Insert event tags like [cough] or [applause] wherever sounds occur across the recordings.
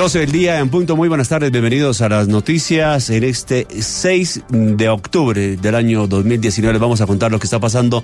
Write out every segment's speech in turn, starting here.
12 del día en punto. Muy buenas tardes, bienvenidos a las noticias. En este 6 de octubre del año 2019 les vamos a contar lo que está pasando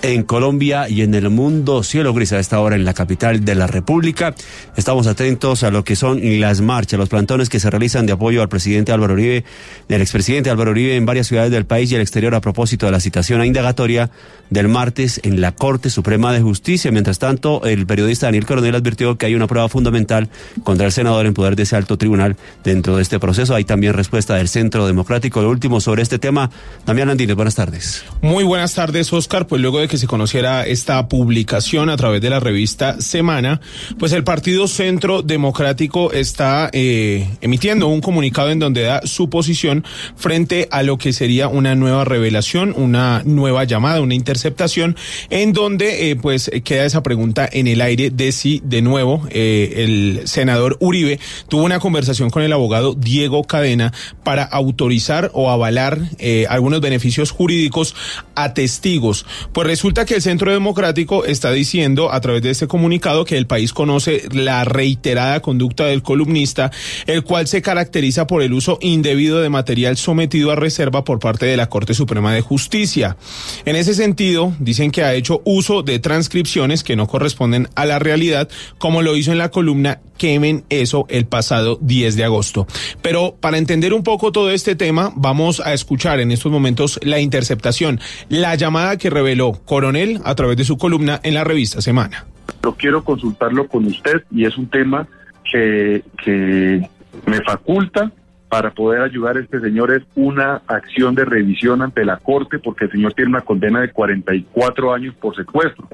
en Colombia y en el mundo. Cielo gris a esta hora en la capital de la República. Estamos atentos a lo que son las marchas, los plantones que se realizan de apoyo al presidente Álvaro Uribe, del expresidente Álvaro Uribe en varias ciudades del país y el exterior a propósito de la citación a indagatoria del martes en la Corte Suprema de Justicia. Mientras tanto, el periodista Daniel Coronel advirtió que hay una prueba fundamental contra el senador en poder de ese alto tribunal dentro de este proceso. Hay también respuesta del Centro Democrático. Lo último sobre este tema, Damián Andines, buenas tardes. Muy buenas tardes, Oscar. Pues luego de que se conociera esta publicación a través de la revista Semana, pues el Partido Centro Democrático está eh, emitiendo un comunicado en donde da su posición frente a lo que sería una nueva revelación, una nueva llamada, una interceptación, en donde eh, pues queda esa pregunta en el aire de si de nuevo eh, el senador Uribe tuvo una conversación con el abogado Diego Cadena para autorizar o avalar eh, algunos beneficios jurídicos a testigos. Pues resulta que el Centro Democrático está diciendo a través de este comunicado que el país conoce la reiterada conducta del columnista, el cual se caracteriza por el uso indebido de material sometido a reserva por parte de la Corte Suprema de Justicia. En ese sentido, dicen que ha hecho uso de transcripciones que no corresponden a la realidad, como lo hizo en la columna Quemen eso el pasado 10 de agosto. Pero para entender un poco todo este tema, vamos a escuchar en estos momentos la interceptación, la llamada que reveló Coronel a través de su columna en la revista Semana. Yo quiero consultarlo con usted y es un tema que, que me faculta para poder ayudar a este señor es una acción de revisión ante la Corte porque el señor tiene una condena de 44 años por secuestro.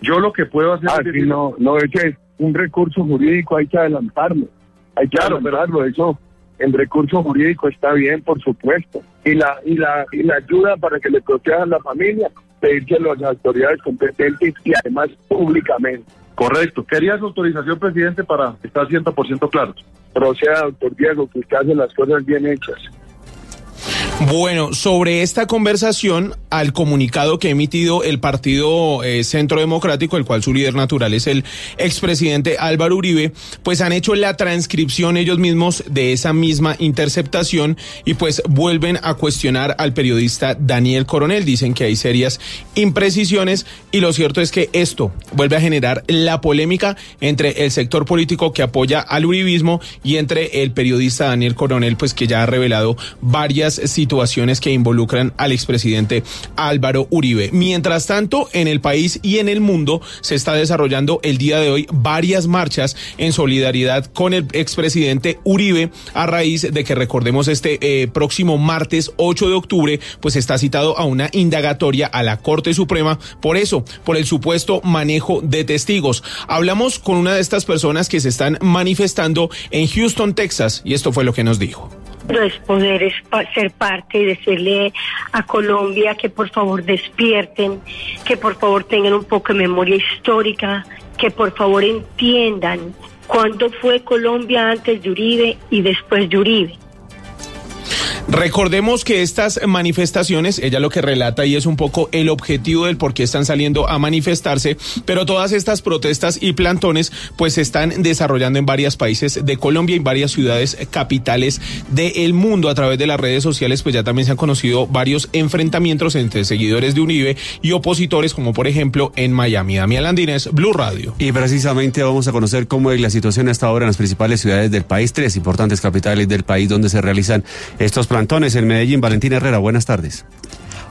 Yo lo que puedo hacer ah, es... Sí, no, no, es que un recurso jurídico hay que adelantarlo. Hay que claro, adelantarlo. Eso, el recurso jurídico está bien, por supuesto. Y la, y la, y la ayuda para que le protejan la familia, pedírselo a las autoridades competentes y además públicamente. Correcto. ¿Querías autorización, presidente, para estar 100% claro? Proceda, doctor Diego, que usted hace las cosas bien hechas. Bueno, sobre esta conversación, al comunicado que ha emitido el Partido eh, Centro Democrático, el cual su líder natural es el expresidente Álvaro Uribe, pues han hecho la transcripción ellos mismos de esa misma interceptación y pues vuelven a cuestionar al periodista Daniel Coronel. Dicen que hay serias imprecisiones y lo cierto es que esto vuelve a generar la polémica entre el sector político que apoya al uribismo y entre el periodista Daniel Coronel, pues que ya ha revelado varias situaciones que involucran al expresidente Álvaro Uribe. Mientras tanto, en el país y en el mundo se está desarrollando el día de hoy varias marchas en solidaridad con el expresidente Uribe a raíz de que recordemos este eh, próximo martes 8 de octubre, pues está citado a una indagatoria a la Corte Suprema por eso, por el supuesto manejo de testigos. Hablamos con una de estas personas que se están manifestando en Houston, Texas, y esto fue lo que nos dijo es poder ser parte y decirle a Colombia que por favor despierten, que por favor tengan un poco de memoria histórica, que por favor entiendan cuándo fue Colombia antes de Uribe y después de Uribe. Recordemos que estas manifestaciones, ella lo que relata y es un poco el objetivo del por qué están saliendo a manifestarse, pero todas estas protestas y plantones pues se están desarrollando en varios países de Colombia y varias ciudades capitales del mundo a través de las redes sociales, pues ya también se han conocido varios enfrentamientos entre seguidores de Unive y opositores como por ejemplo en Miami. Damián Landines, Blue Radio. Y precisamente vamos a conocer cómo es la situación hasta ahora en las principales ciudades del país, tres importantes capitales del país donde se realizan estos plantones en Medellín. Valentín Herrera, buenas tardes.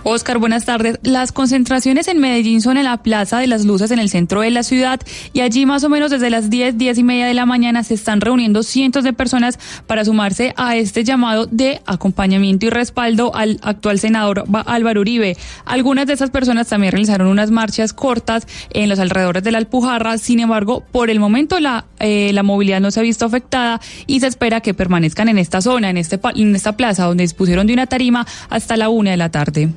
Oscar, buenas tardes. Las concentraciones en Medellín son en la Plaza de las Luces en el centro de la ciudad y allí más o menos desde las 10, 10 y media de la mañana se están reuniendo cientos de personas para sumarse a este llamado de acompañamiento y respaldo al actual senador Álvaro Uribe. Algunas de esas personas también realizaron unas marchas cortas en los alrededores de la Alpujarra. Sin embargo, por el momento la, eh, la movilidad no se ha visto afectada y se espera que permanezcan en esta zona, en, este, en esta plaza donde dispusieron de una tarima hasta la una de la tarde.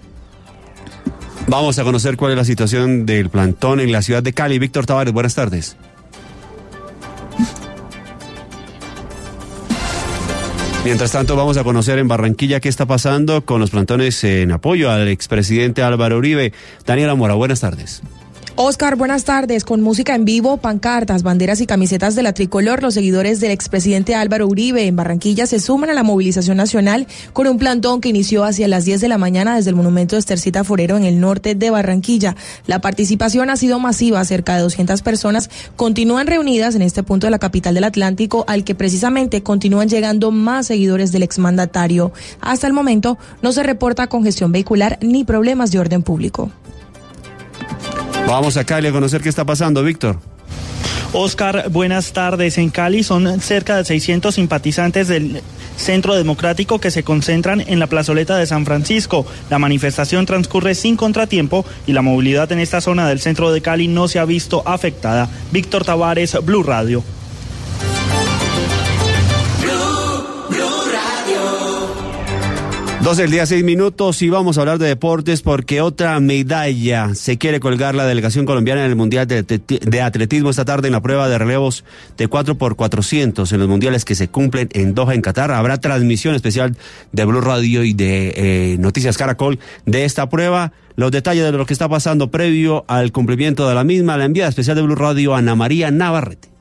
Vamos a conocer cuál es la situación del plantón en la ciudad de Cali. Víctor Tavares, buenas tardes. Mientras tanto, vamos a conocer en Barranquilla qué está pasando con los plantones en apoyo al expresidente Álvaro Uribe. Daniela Mora, buenas tardes. Oscar, buenas tardes. Con música en vivo, pancartas, banderas y camisetas de la tricolor, los seguidores del expresidente Álvaro Uribe en Barranquilla se suman a la movilización nacional con un plantón que inició hacia las 10 de la mañana desde el monumento de Estercita Forero en el norte de Barranquilla. La participación ha sido masiva, cerca de 200 personas continúan reunidas en este punto de la capital del Atlántico, al que precisamente continúan llegando más seguidores del exmandatario. Hasta el momento no se reporta congestión vehicular ni problemas de orden público. Vamos a Cali a conocer qué está pasando, Víctor. Oscar, buenas tardes. En Cali son cerca de 600 simpatizantes del Centro Democrático que se concentran en la plazoleta de San Francisco. La manifestación transcurre sin contratiempo y la movilidad en esta zona del centro de Cali no se ha visto afectada. Víctor Tavares, Blue Radio. 12 del día, 6 minutos y vamos a hablar de deportes porque otra medalla se quiere colgar la delegación colombiana en el Mundial de, Atletismo esta tarde en la prueba de relevos de 4 por 400 en los mundiales que se cumplen en Doha, en Qatar. Habrá transmisión especial de Blue Radio y de eh, Noticias Caracol de esta prueba. Los detalles de lo que está pasando previo al cumplimiento de la misma, la enviada especial de Blue Radio, Ana María Navarrete.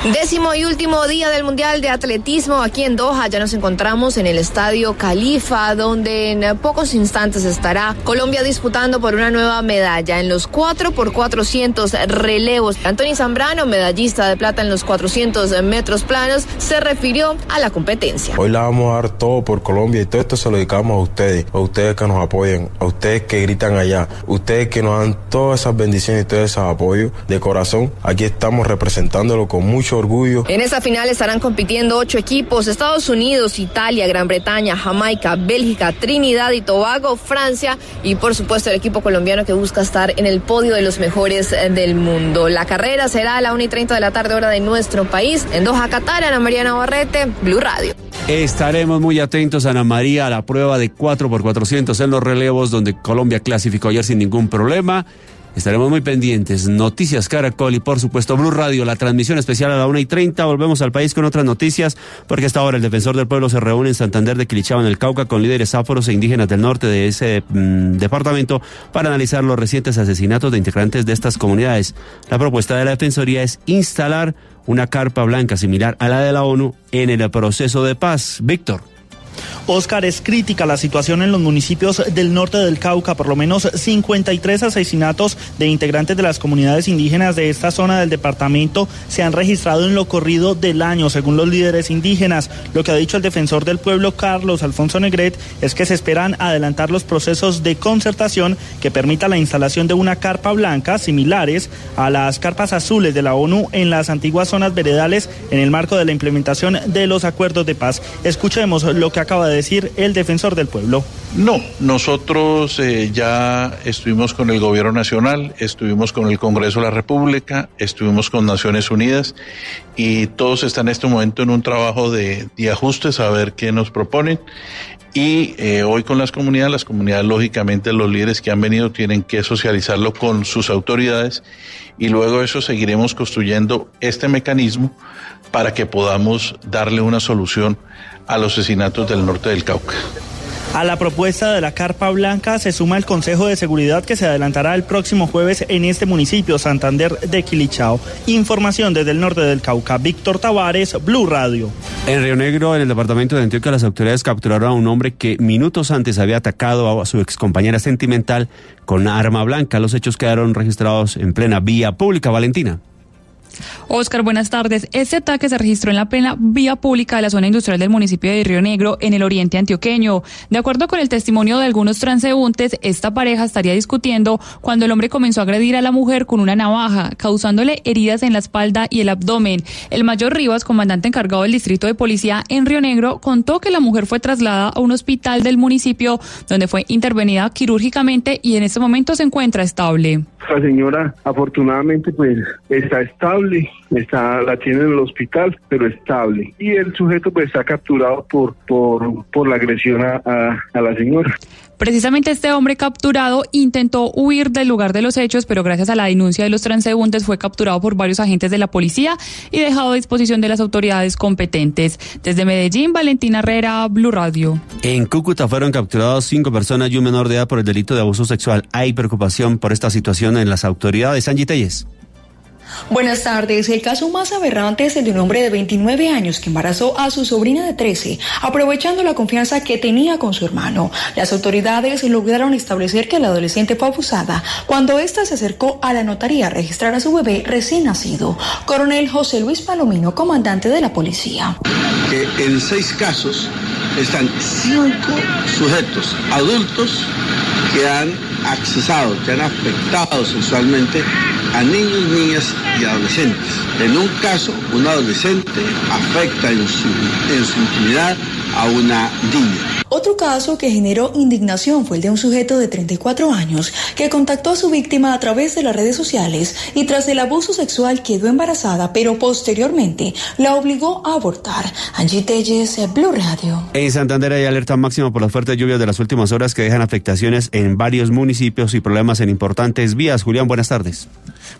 Décimo y último día del Mundial de Atletismo aquí en Doha. Ya nos encontramos en el Estadio Califa, donde en pocos instantes estará Colombia disputando por una nueva medalla en los 4 por 400 relevos. Anthony Zambrano, medallista de plata en los 400 metros planos, se refirió a la competencia. Hoy la vamos a dar todo por Colombia y todo esto se lo dedicamos a ustedes, a ustedes que nos apoyan, a ustedes que gritan allá, ustedes que nos dan todas esas bendiciones y todo ese apoyo de corazón. Aquí estamos representándolo con mucho orgullo. En esta final estarán compitiendo ocho equipos, Estados Unidos, Italia, Gran Bretaña, Jamaica, Bélgica, Trinidad y Tobago, Francia y por supuesto el equipo colombiano que busca estar en el podio de los mejores eh, del mundo. La carrera será a la 1 y 30 de la tarde hora de nuestro país, en Doha, Qatar, Ana María Navarrete, Blue Radio. Estaremos muy atentos, Ana María, a la prueba de 4 por 400 en los relevos, donde Colombia clasificó ayer sin ningún problema. Estaremos muy pendientes. Noticias Caracol y por supuesto Blue Radio, la transmisión especial a la 1 y 30. Volvemos al país con otras noticias porque esta hora el defensor del pueblo se reúne en Santander de Quilichao en el Cauca con líderes áforos e indígenas del norte de ese mm, departamento para analizar los recientes asesinatos de integrantes de estas comunidades. La propuesta de la Defensoría es instalar una carpa blanca similar a la de la ONU en el proceso de paz. Víctor. Oscar, es crítica la situación en los municipios del norte del Cauca. Por lo menos 53 asesinatos de integrantes de las comunidades indígenas de esta zona del departamento se han registrado en lo corrido del año, según los líderes indígenas. Lo que ha dicho el defensor del pueblo, Carlos Alfonso Negret, es que se esperan adelantar los procesos de concertación que permita la instalación de una carpa blanca similares a las carpas azules de la ONU en las antiguas zonas veredales en el marco de la implementación de los acuerdos de paz. Escuchemos lo que acaba de decir el defensor del pueblo. No, nosotros eh, ya estuvimos con el gobierno nacional, estuvimos con el Congreso de la República, estuvimos con Naciones Unidas y todos están en este momento en un trabajo de, de ajustes a ver qué nos proponen. Y eh, hoy con las comunidades, las comunidades lógicamente los líderes que han venido tienen que socializarlo con sus autoridades y luego eso seguiremos construyendo este mecanismo para que podamos darle una solución a los asesinatos del norte del Cauca. A la propuesta de la Carpa Blanca se suma el Consejo de Seguridad que se adelantará el próximo jueves en este municipio, Santander de Quilichao. Información desde el norte del Cauca. Víctor Tavares, Blue Radio. En Río Negro, en el departamento de Antioquia, las autoridades capturaron a un hombre que minutos antes había atacado a su excompañera sentimental con arma blanca. Los hechos quedaron registrados en plena vía pública. Valentina. Oscar, buenas tardes. Este ataque se registró en la plena vía pública de la zona industrial del municipio de Río Negro, en el oriente antioqueño. De acuerdo con el testimonio de algunos transeúntes, esta pareja estaría discutiendo cuando el hombre comenzó a agredir a la mujer con una navaja, causándole heridas en la espalda y el abdomen. El mayor Rivas, comandante encargado del distrito de policía en Río Negro, contó que la mujer fue trasladada a un hospital del municipio donde fue intervenida quirúrgicamente y en este momento se encuentra estable. La señora afortunadamente pues está estable, está la tiene en el hospital, pero estable. Y el sujeto pues está capturado por por, por la agresión a, a la señora. Precisamente este hombre capturado intentó huir del lugar de los hechos, pero gracias a la denuncia de los transeúntes fue capturado por varios agentes de la policía y dejado a disposición de las autoridades competentes. Desde Medellín, Valentina Herrera, Blue Radio. En Cúcuta fueron capturados cinco personas y un menor de edad por el delito de abuso sexual. Hay preocupación por esta situación en las autoridades. Angie Telles. Buenas tardes. El caso más aberrante es el de un hombre de 29 años que embarazó a su sobrina de 13, aprovechando la confianza que tenía con su hermano. Las autoridades lograron establecer que la adolescente fue abusada cuando ésta se acercó a la notaría a registrar a su bebé recién nacido. Coronel José Luis Palomino, comandante de la policía. Que en seis casos están cinco sujetos adultos que han accesado, que han afectado sexualmente a niños, niñas y adolescentes. En un caso, un adolescente afecta en su, en su intimidad a una niña. Otro caso que generó indignación fue el de un sujeto de 34 años que contactó a su víctima a través de las redes sociales y tras el abuso sexual quedó embarazada, pero posteriormente la obligó a abortar. Angie Telles, Blue Radio. En Santander hay alerta máxima por las fuertes lluvias de las últimas horas que dejan afectaciones en varios municipios y problemas en importantes vías. Julián, buenas tardes.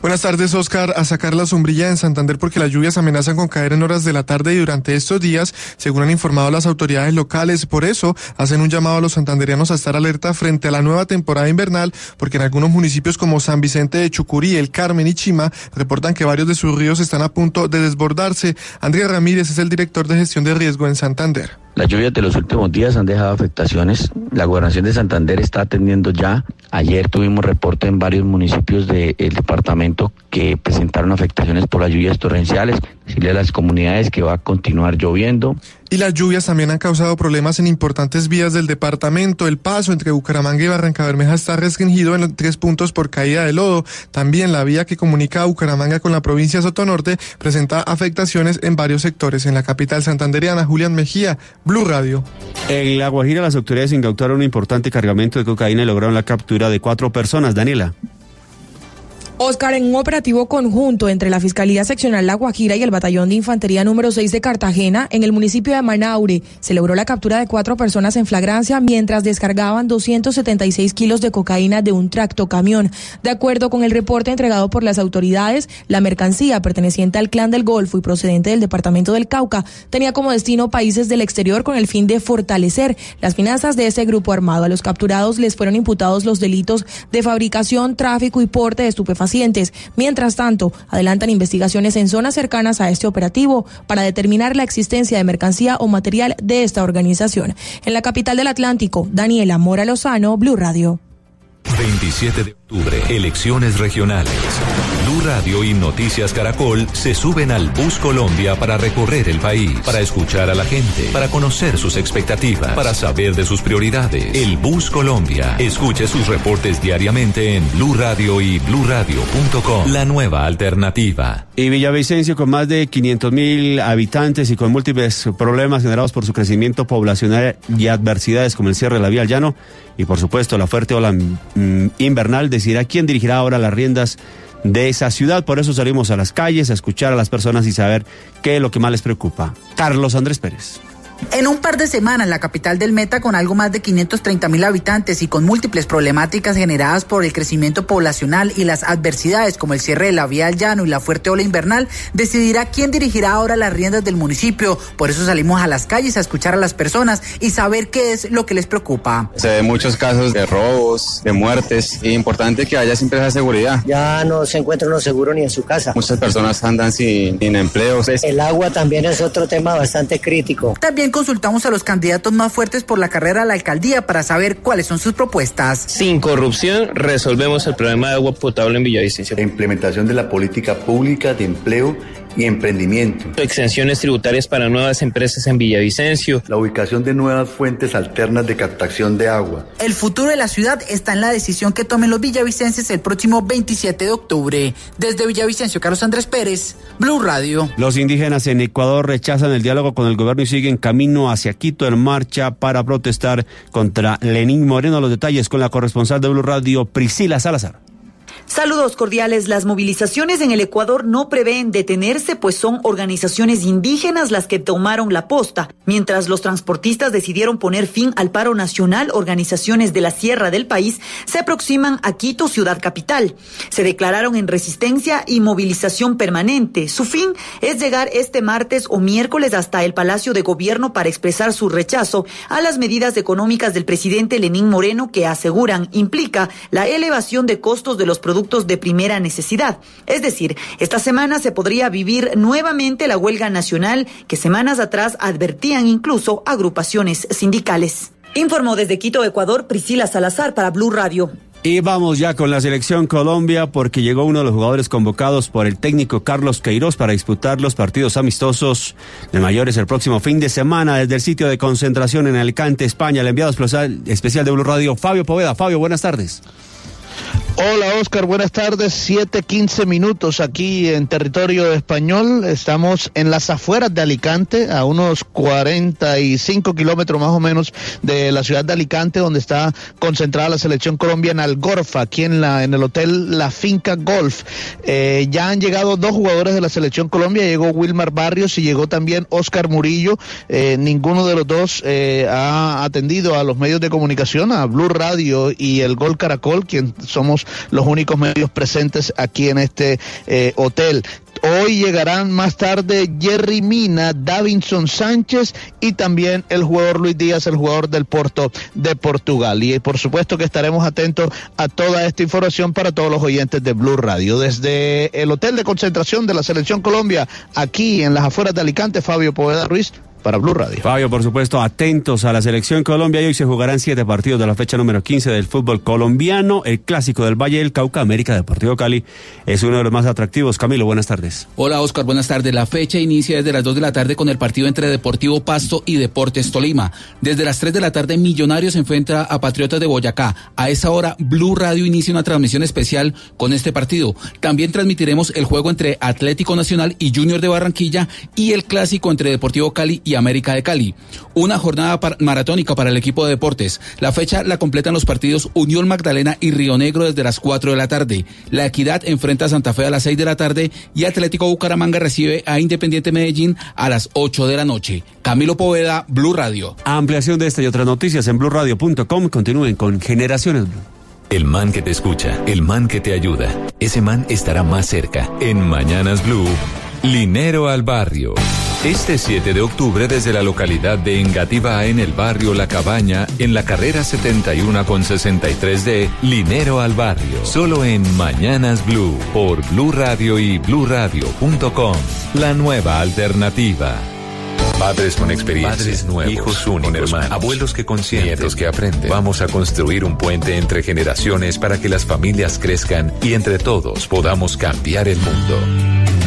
Buenas tardes, Oscar. A sacar la sombrilla en Santander porque las lluvias amenazan con caer en horas de la tarde y durante estos días, según han informado las autoridades locales. Por eso, hacen un llamado a los santanderianos a estar alerta frente a la nueva temporada invernal, porque en algunos municipios como San Vicente de Chucurí, El Carmen y Chima reportan que varios de sus ríos están a punto de desbordarse. Andrea Ramírez es el director de gestión de riesgo en Santander. Las lluvias de los últimos días han dejado afectaciones. La gobernación de Santander está atendiendo ya. Ayer tuvimos reporte en varios municipios del departamento que presentaron afectaciones por las lluvias torrenciales. Decirle a las comunidades que va a continuar lloviendo. Y las lluvias también han causado problemas en importantes vías del departamento. El paso entre Bucaramanga y Barranca Bermeja está restringido en tres puntos por caída de lodo. También la vía que comunica a Bucaramanga con la provincia Sotonorte presenta afectaciones en varios sectores. En la capital santanderiana, Julián Mejía, Blue Radio. En La Guajira, las autoridades incautaron un importante cargamento de cocaína y lograron la captura de cuatro personas. Daniela. Oscar, en un operativo conjunto entre la Fiscalía Seccional La Guajira y el Batallón de Infantería número 6 de Cartagena, en el municipio de Manaure, se logró la captura de cuatro personas en flagrancia mientras descargaban 276 kilos de cocaína de un tractocamión. De acuerdo con el reporte entregado por las autoridades, la mercancía perteneciente al Clan del Golfo y procedente del departamento del Cauca tenía como destino países del exterior con el fin de fortalecer las finanzas de ese grupo armado. A los capturados les fueron imputados los delitos de fabricación, tráfico y porte de estupefacientes Mientras tanto, adelantan investigaciones en zonas cercanas a este operativo para determinar la existencia de mercancía o material de esta organización. En la capital del Atlántico, Daniela Mora Lozano, Blue Radio. 27 de octubre, elecciones regionales. Blue Radio y Noticias Caracol se suben al Bus Colombia para recorrer el país, para escuchar a la gente, para conocer sus expectativas, para saber de sus prioridades. El Bus Colombia. Escuche sus reportes diariamente en Blue Radio y bluradio.com. La nueva alternativa. Y Villavicencio, con más de 500 mil habitantes y con múltiples problemas generados por su crecimiento poblacional y adversidades como el cierre de la vía al llano y por supuesto la fuerte ola mm, invernal, decidirá quién dirigirá ahora las riendas de esa ciudad. Por eso salimos a las calles a escuchar a las personas y saber qué es lo que más les preocupa. Carlos Andrés Pérez. En un par de semanas, la capital del Meta, con algo más de 530 mil habitantes y con múltiples problemáticas generadas por el crecimiento poblacional y las adversidades como el cierre de la vía al llano y la fuerte ola invernal, decidirá quién dirigirá ahora las riendas del municipio. Por eso salimos a las calles a escuchar a las personas y saber qué es lo que les preocupa. Se ven muchos casos de robos, de muertes, y importante que haya siempre esa seguridad. Ya no se encuentra uno seguro ni en su casa. Muchas personas andan sin, sin empleo. El agua también es otro tema bastante crítico. También consultamos a los candidatos más fuertes por la carrera a la alcaldía para saber cuáles son sus propuestas. Sin corrupción resolvemos el problema de agua potable en Villavicencio. La implementación de la política pública de empleo y emprendimiento. Exenciones tributarias para nuevas empresas en Villavicencio. La ubicación de nuevas fuentes alternas de captación de agua. El futuro de la ciudad está en la decisión que tomen los villavicenses el próximo 27 de octubre. Desde Villavicencio, Carlos Andrés Pérez, Blue Radio. Los indígenas en Ecuador rechazan el diálogo con el gobierno y siguen camino hacia Quito en marcha para protestar contra Lenín Moreno. Los detalles con la corresponsal de Blue Radio, Priscila Salazar. Saludos cordiales. Las movilizaciones en el Ecuador no prevén detenerse, pues son organizaciones indígenas las que tomaron la posta. Mientras los transportistas decidieron poner fin al paro nacional, organizaciones de la sierra del país se aproximan a Quito, ciudad capital. Se declararon en resistencia y movilización permanente. Su fin es llegar este martes o miércoles hasta el Palacio de Gobierno para expresar su rechazo a las medidas económicas del presidente Lenín Moreno que aseguran implica la elevación de costos de los productos de primera necesidad. Es decir, esta semana se podría vivir nuevamente la huelga nacional que semanas atrás advertían incluso agrupaciones sindicales. Informó desde Quito, Ecuador, Priscila Salazar para Blue Radio. Y vamos ya con la selección Colombia porque llegó uno de los jugadores convocados por el técnico Carlos Queiroz para disputar los partidos amistosos de mayores el próximo fin de semana desde el sitio de concentración en Alicante, España. El enviado especial de Blue Radio, Fabio Poveda. Fabio, buenas tardes. Hola Oscar, buenas tardes. Siete, quince minutos aquí en territorio español. Estamos en las afueras de Alicante, a unos 45 kilómetros más o menos de la ciudad de Alicante, donde está concentrada la selección colombiana Algorfa, aquí en, la, en el hotel La Finca Golf. Eh, ya han llegado dos jugadores de la selección Colombia, llegó Wilmar Barrios y llegó también Oscar Murillo. Eh, ninguno de los dos eh, ha atendido a los medios de comunicación, a Blue Radio y el Gol Caracol, quien somos los únicos medios presentes aquí en este eh, hotel. Hoy llegarán más tarde Jerry Mina, Davinson Sánchez y también el jugador Luis Díaz, el jugador del Porto de Portugal. Y por supuesto que estaremos atentos a toda esta información para todos los oyentes de Blue Radio. Desde el hotel de concentración de la Selección Colombia, aquí en las afueras de Alicante, Fabio Poveda Ruiz, para Blue Radio. Fabio, por supuesto, atentos a la selección Colombia y hoy se jugarán siete partidos de la fecha número 15 del fútbol colombiano. El clásico del Valle del Cauca, América Deportivo Cali, es uno de los más atractivos. Camilo, buenas tardes. Hola, Oscar, buenas tardes. La fecha inicia desde las 2 de la tarde con el partido entre Deportivo Pasto y Deportes Tolima. Desde las 3 de la tarde, Millonarios se enfrenta a Patriotas de Boyacá. A esa hora, Blue Radio inicia una transmisión especial con este partido. También transmitiremos el juego entre Atlético Nacional y Junior de Barranquilla y el clásico entre Deportivo Cali y América de Cali. Una jornada maratónica para el equipo de deportes. La fecha la completan los partidos Unión Magdalena y Río Negro desde las 4 de la tarde. La Equidad enfrenta a Santa Fe a las 6 de la tarde y Atlético Bucaramanga recibe a Independiente Medellín a las 8 de la noche. Camilo Poveda, Blue Radio. Ampliación de esta y otras noticias en blueradio.com. Continúen con Generaciones Blue. El man que te escucha, el man que te ayuda, ese man estará más cerca. En Mañanas Blue, Linero al Barrio. Este 7 de octubre desde la localidad de Engativá en el barrio La Cabaña, en la carrera 71 con 63 de Linero al Barrio. Solo en Mañanas Blue, por Blue Radio y bluradio.com. La nueva alternativa. Padres con experiencia, Padres nuevos, hijos únicos, hermanos, abuelos que consienten, nietos que aprenden. Vamos a construir un puente entre generaciones para que las familias crezcan y entre todos podamos cambiar el mundo.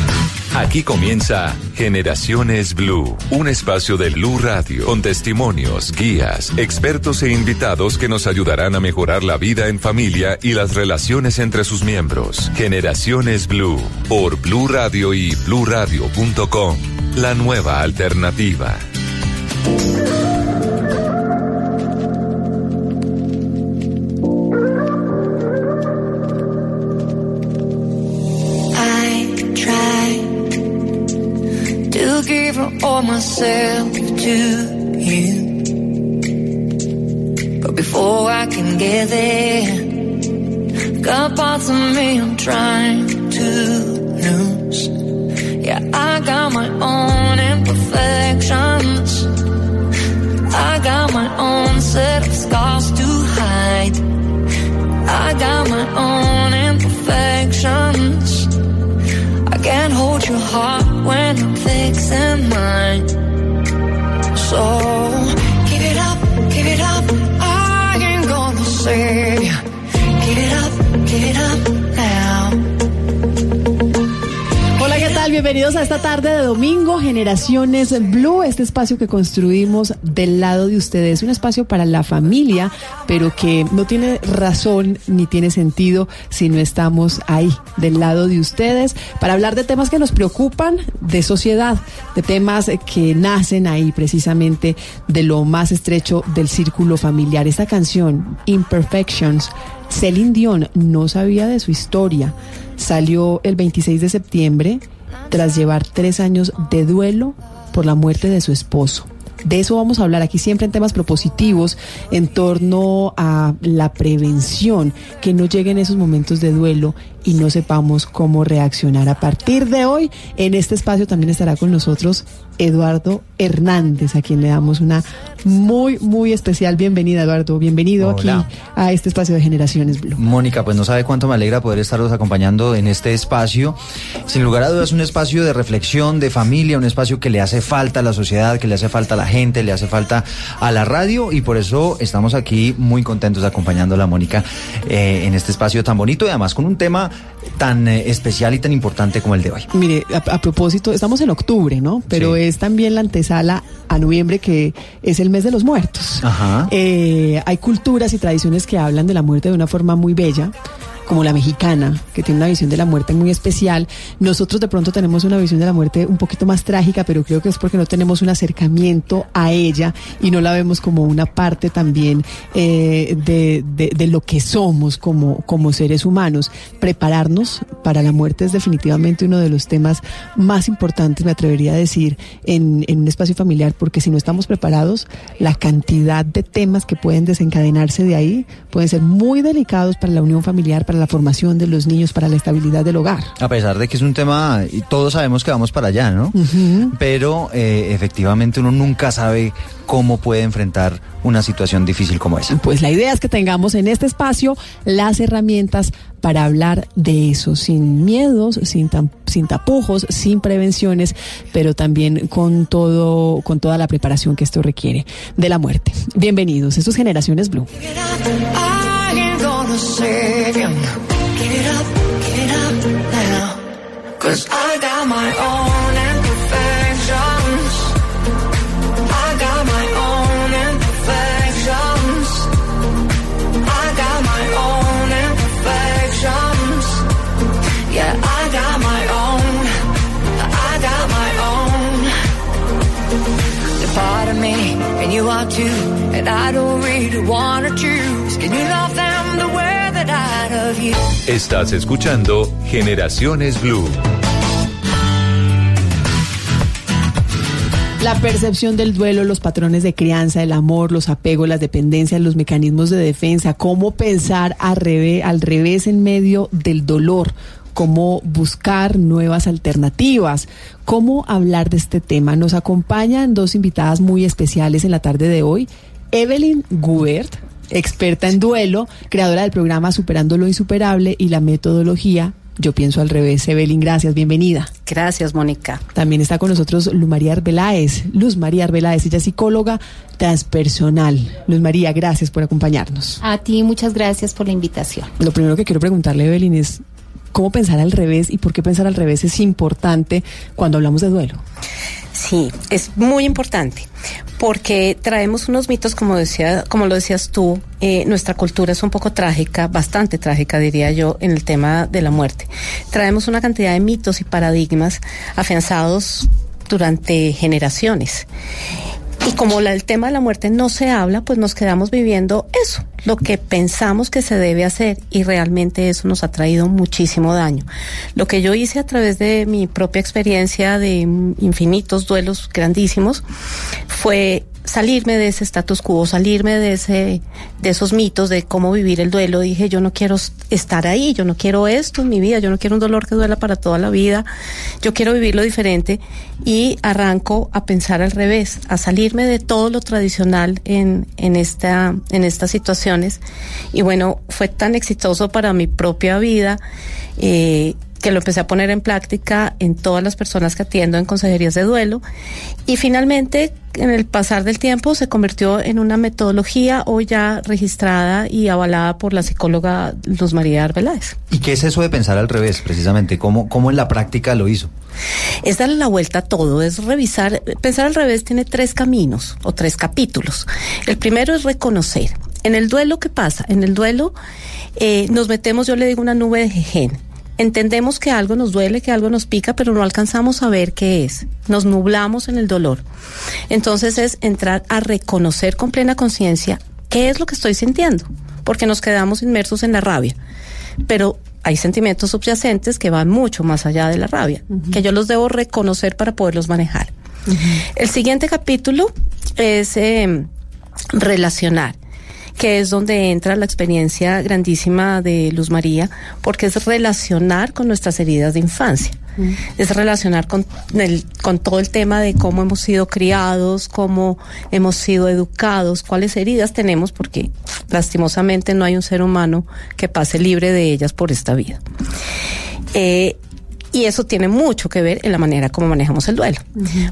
Aquí comienza Generaciones Blue, un espacio de Blue Radio con testimonios, guías, expertos e invitados que nos ayudarán a mejorar la vida en familia y las relaciones entre sus miembros. Generaciones Blue por Blue Radio y bluradio.com. La nueva alternativa. Give all myself to you. But before I can get there, got parts of me I'm trying to lose. Yeah, I got my own imperfections. I got my own set of scars to hide. I got my own imperfections. I can't hold your heart when isn't mine. So bienvenidos a esta tarde de domingo, Generaciones Blue, este espacio que construimos del lado de ustedes, un espacio para la familia, pero que no tiene razón ni tiene sentido si no estamos ahí, del lado de ustedes, para hablar de temas que nos preocupan de sociedad, de temas que nacen ahí precisamente de lo más estrecho del círculo familiar. Esta canción, Imperfections, Celine Dion no sabía de su historia. Salió el 26 de septiembre tras llevar tres años de duelo por la muerte de su esposo. De eso vamos a hablar aquí siempre en temas propositivos en torno a la prevención, que no lleguen esos momentos de duelo y no sepamos cómo reaccionar. A partir de hoy, en este espacio también estará con nosotros Eduardo Hernández, a quien le damos una muy, muy especial bienvenida, Eduardo. Bienvenido aquí a este espacio de Generaciones Blue. Mónica, pues no sabe cuánto me alegra poder estaros acompañando en este espacio. Sin lugar a dudas, un espacio de reflexión, de familia, un espacio que le hace falta a la sociedad, que le hace falta a la gente, le hace falta a la radio y por eso estamos aquí muy contentos acompañando a la Mónica eh, en este espacio tan bonito y además con un tema tan eh, especial y tan importante como el de hoy. Mire, a, propósito, estamos en octubre, ¿no? Pero es también la antesala a noviembre, que es el mes de los muertos. Ajá. Eh, hay culturas y tradiciones que hablan de la muerte de una forma muy bella como la mexicana, que tiene una visión de la muerte muy especial. Nosotros de pronto tenemos una visión de la muerte un poquito más trágica, pero creo que es porque no tenemos un acercamiento a ella y no la vemos como una parte también eh, de, de, lo que somos como, como seres humanos. Prepararnos para la muerte es definitivamente uno de los temas más importantes, me atrevería a decir, en, en un espacio familiar, porque si no estamos preparados, la cantidad de temas que pueden desencadenarse de ahí pueden ser muy delicados para la unión familiar, para la formación de los niños, para la estabilidad del hogar. A pesar de que es un tema, y todos sabemos que vamos para allá, ¿no? Pero eh, efectivamente uno nunca sabe cómo puede enfrentar una situación difícil como esa. Pues la idea es que tengamos en este espacio las herramientas para hablar de eso, sin miedos, sin, sin tapujos, sin prevenciones, pero también con todo, con toda la preparación que esto requiere de la muerte. Bienvenidos, esto es Generaciones Blue. Gonna save you. Get up, get up now. Cause I got my own imperfections. I got my own imperfections. I got my own imperfections. Yeah, I got my own. I got my own. You're part of me, and you are too. And I don't Estás escuchando Generaciones Blue. La percepción del duelo, los patrones de crianza, el amor, los apegos, las dependencias, los mecanismos de defensa, cómo pensar al revés, al revés en medio del dolor, cómo buscar nuevas alternativas, cómo hablar de este tema. Nos acompañan dos invitadas muy especiales en la tarde de hoy. Evelyn Gubert, experta en duelo, creadora del programa Superando lo Insuperable y la metodología yo pienso al revés. Evelyn, gracias, bienvenida. Gracias, Mónica. También está con nosotros Luz María Arbeláez. Luz María Arbeláez, ella es psicóloga transpersonal. Luz María, gracias por acompañarnos. A ti, muchas gracias por la invitación. Lo primero que quiero preguntarle, Evelyn, es cómo pensar al revés y por qué pensar al revés es importante cuando hablamos de duelo. Sí, es muy importante porque traemos unos mitos, como decía, como lo decías tú, eh, nuestra cultura es un poco trágica, bastante trágica, diría yo, en el tema de la muerte. Traemos una cantidad de mitos y paradigmas afianzados durante generaciones. Y como el tema de la muerte no se habla, pues nos quedamos viviendo eso, lo que pensamos que se debe hacer y realmente eso nos ha traído muchísimo daño. Lo que yo hice a través de mi propia experiencia de infinitos duelos grandísimos fue salirme de ese status quo, salirme de ese, de esos mitos de cómo vivir el duelo. Dije, yo no quiero estar ahí, yo no quiero esto en mi vida, yo no quiero un dolor que duela para toda la vida, yo quiero vivirlo diferente y arranco a pensar al revés, a de todo lo tradicional en, en esta, en estas situaciones. Y bueno, fue tan exitoso para mi propia vida. Eh, que lo empecé a poner en práctica en todas las personas que atiendo en consejerías de duelo y finalmente en el pasar del tiempo se convirtió en una metodología hoy ya registrada y avalada por la psicóloga Luz María Arbeláez. ¿Y qué es eso de pensar al revés, precisamente? ¿Cómo, cómo en la práctica lo hizo? Es darle la vuelta a todo, es revisar. Pensar al revés tiene tres caminos o tres capítulos. El primero es reconocer. En el duelo, ¿qué pasa? En el duelo eh, nos metemos, yo le digo, una nube de jejen entendemos que algo nos duele, que algo nos pica, pero no alcanzamos a ver qué es. Nos nublamos en el dolor. Entonces es entrar a reconocer con plena conciencia qué es lo que estoy sintiendo, porque nos quedamos inmersos en la rabia. Pero hay sentimientos subyacentes que van mucho más allá de la rabia, que yo los debo reconocer para poderlos manejar. El siguiente capítulo es em, relacionar que es donde entra la experiencia grandísima de Luz María, porque es relacionar con nuestras heridas de infancia. Mm. Es relacionar con, el, con todo el tema de cómo hemos sido criados, cómo hemos sido educados, cuáles heridas tenemos, porque lastimosamente no hay un ser humano que pase libre de ellas por esta vida. Eh, y eso tiene mucho que ver en la manera como manejamos el duelo.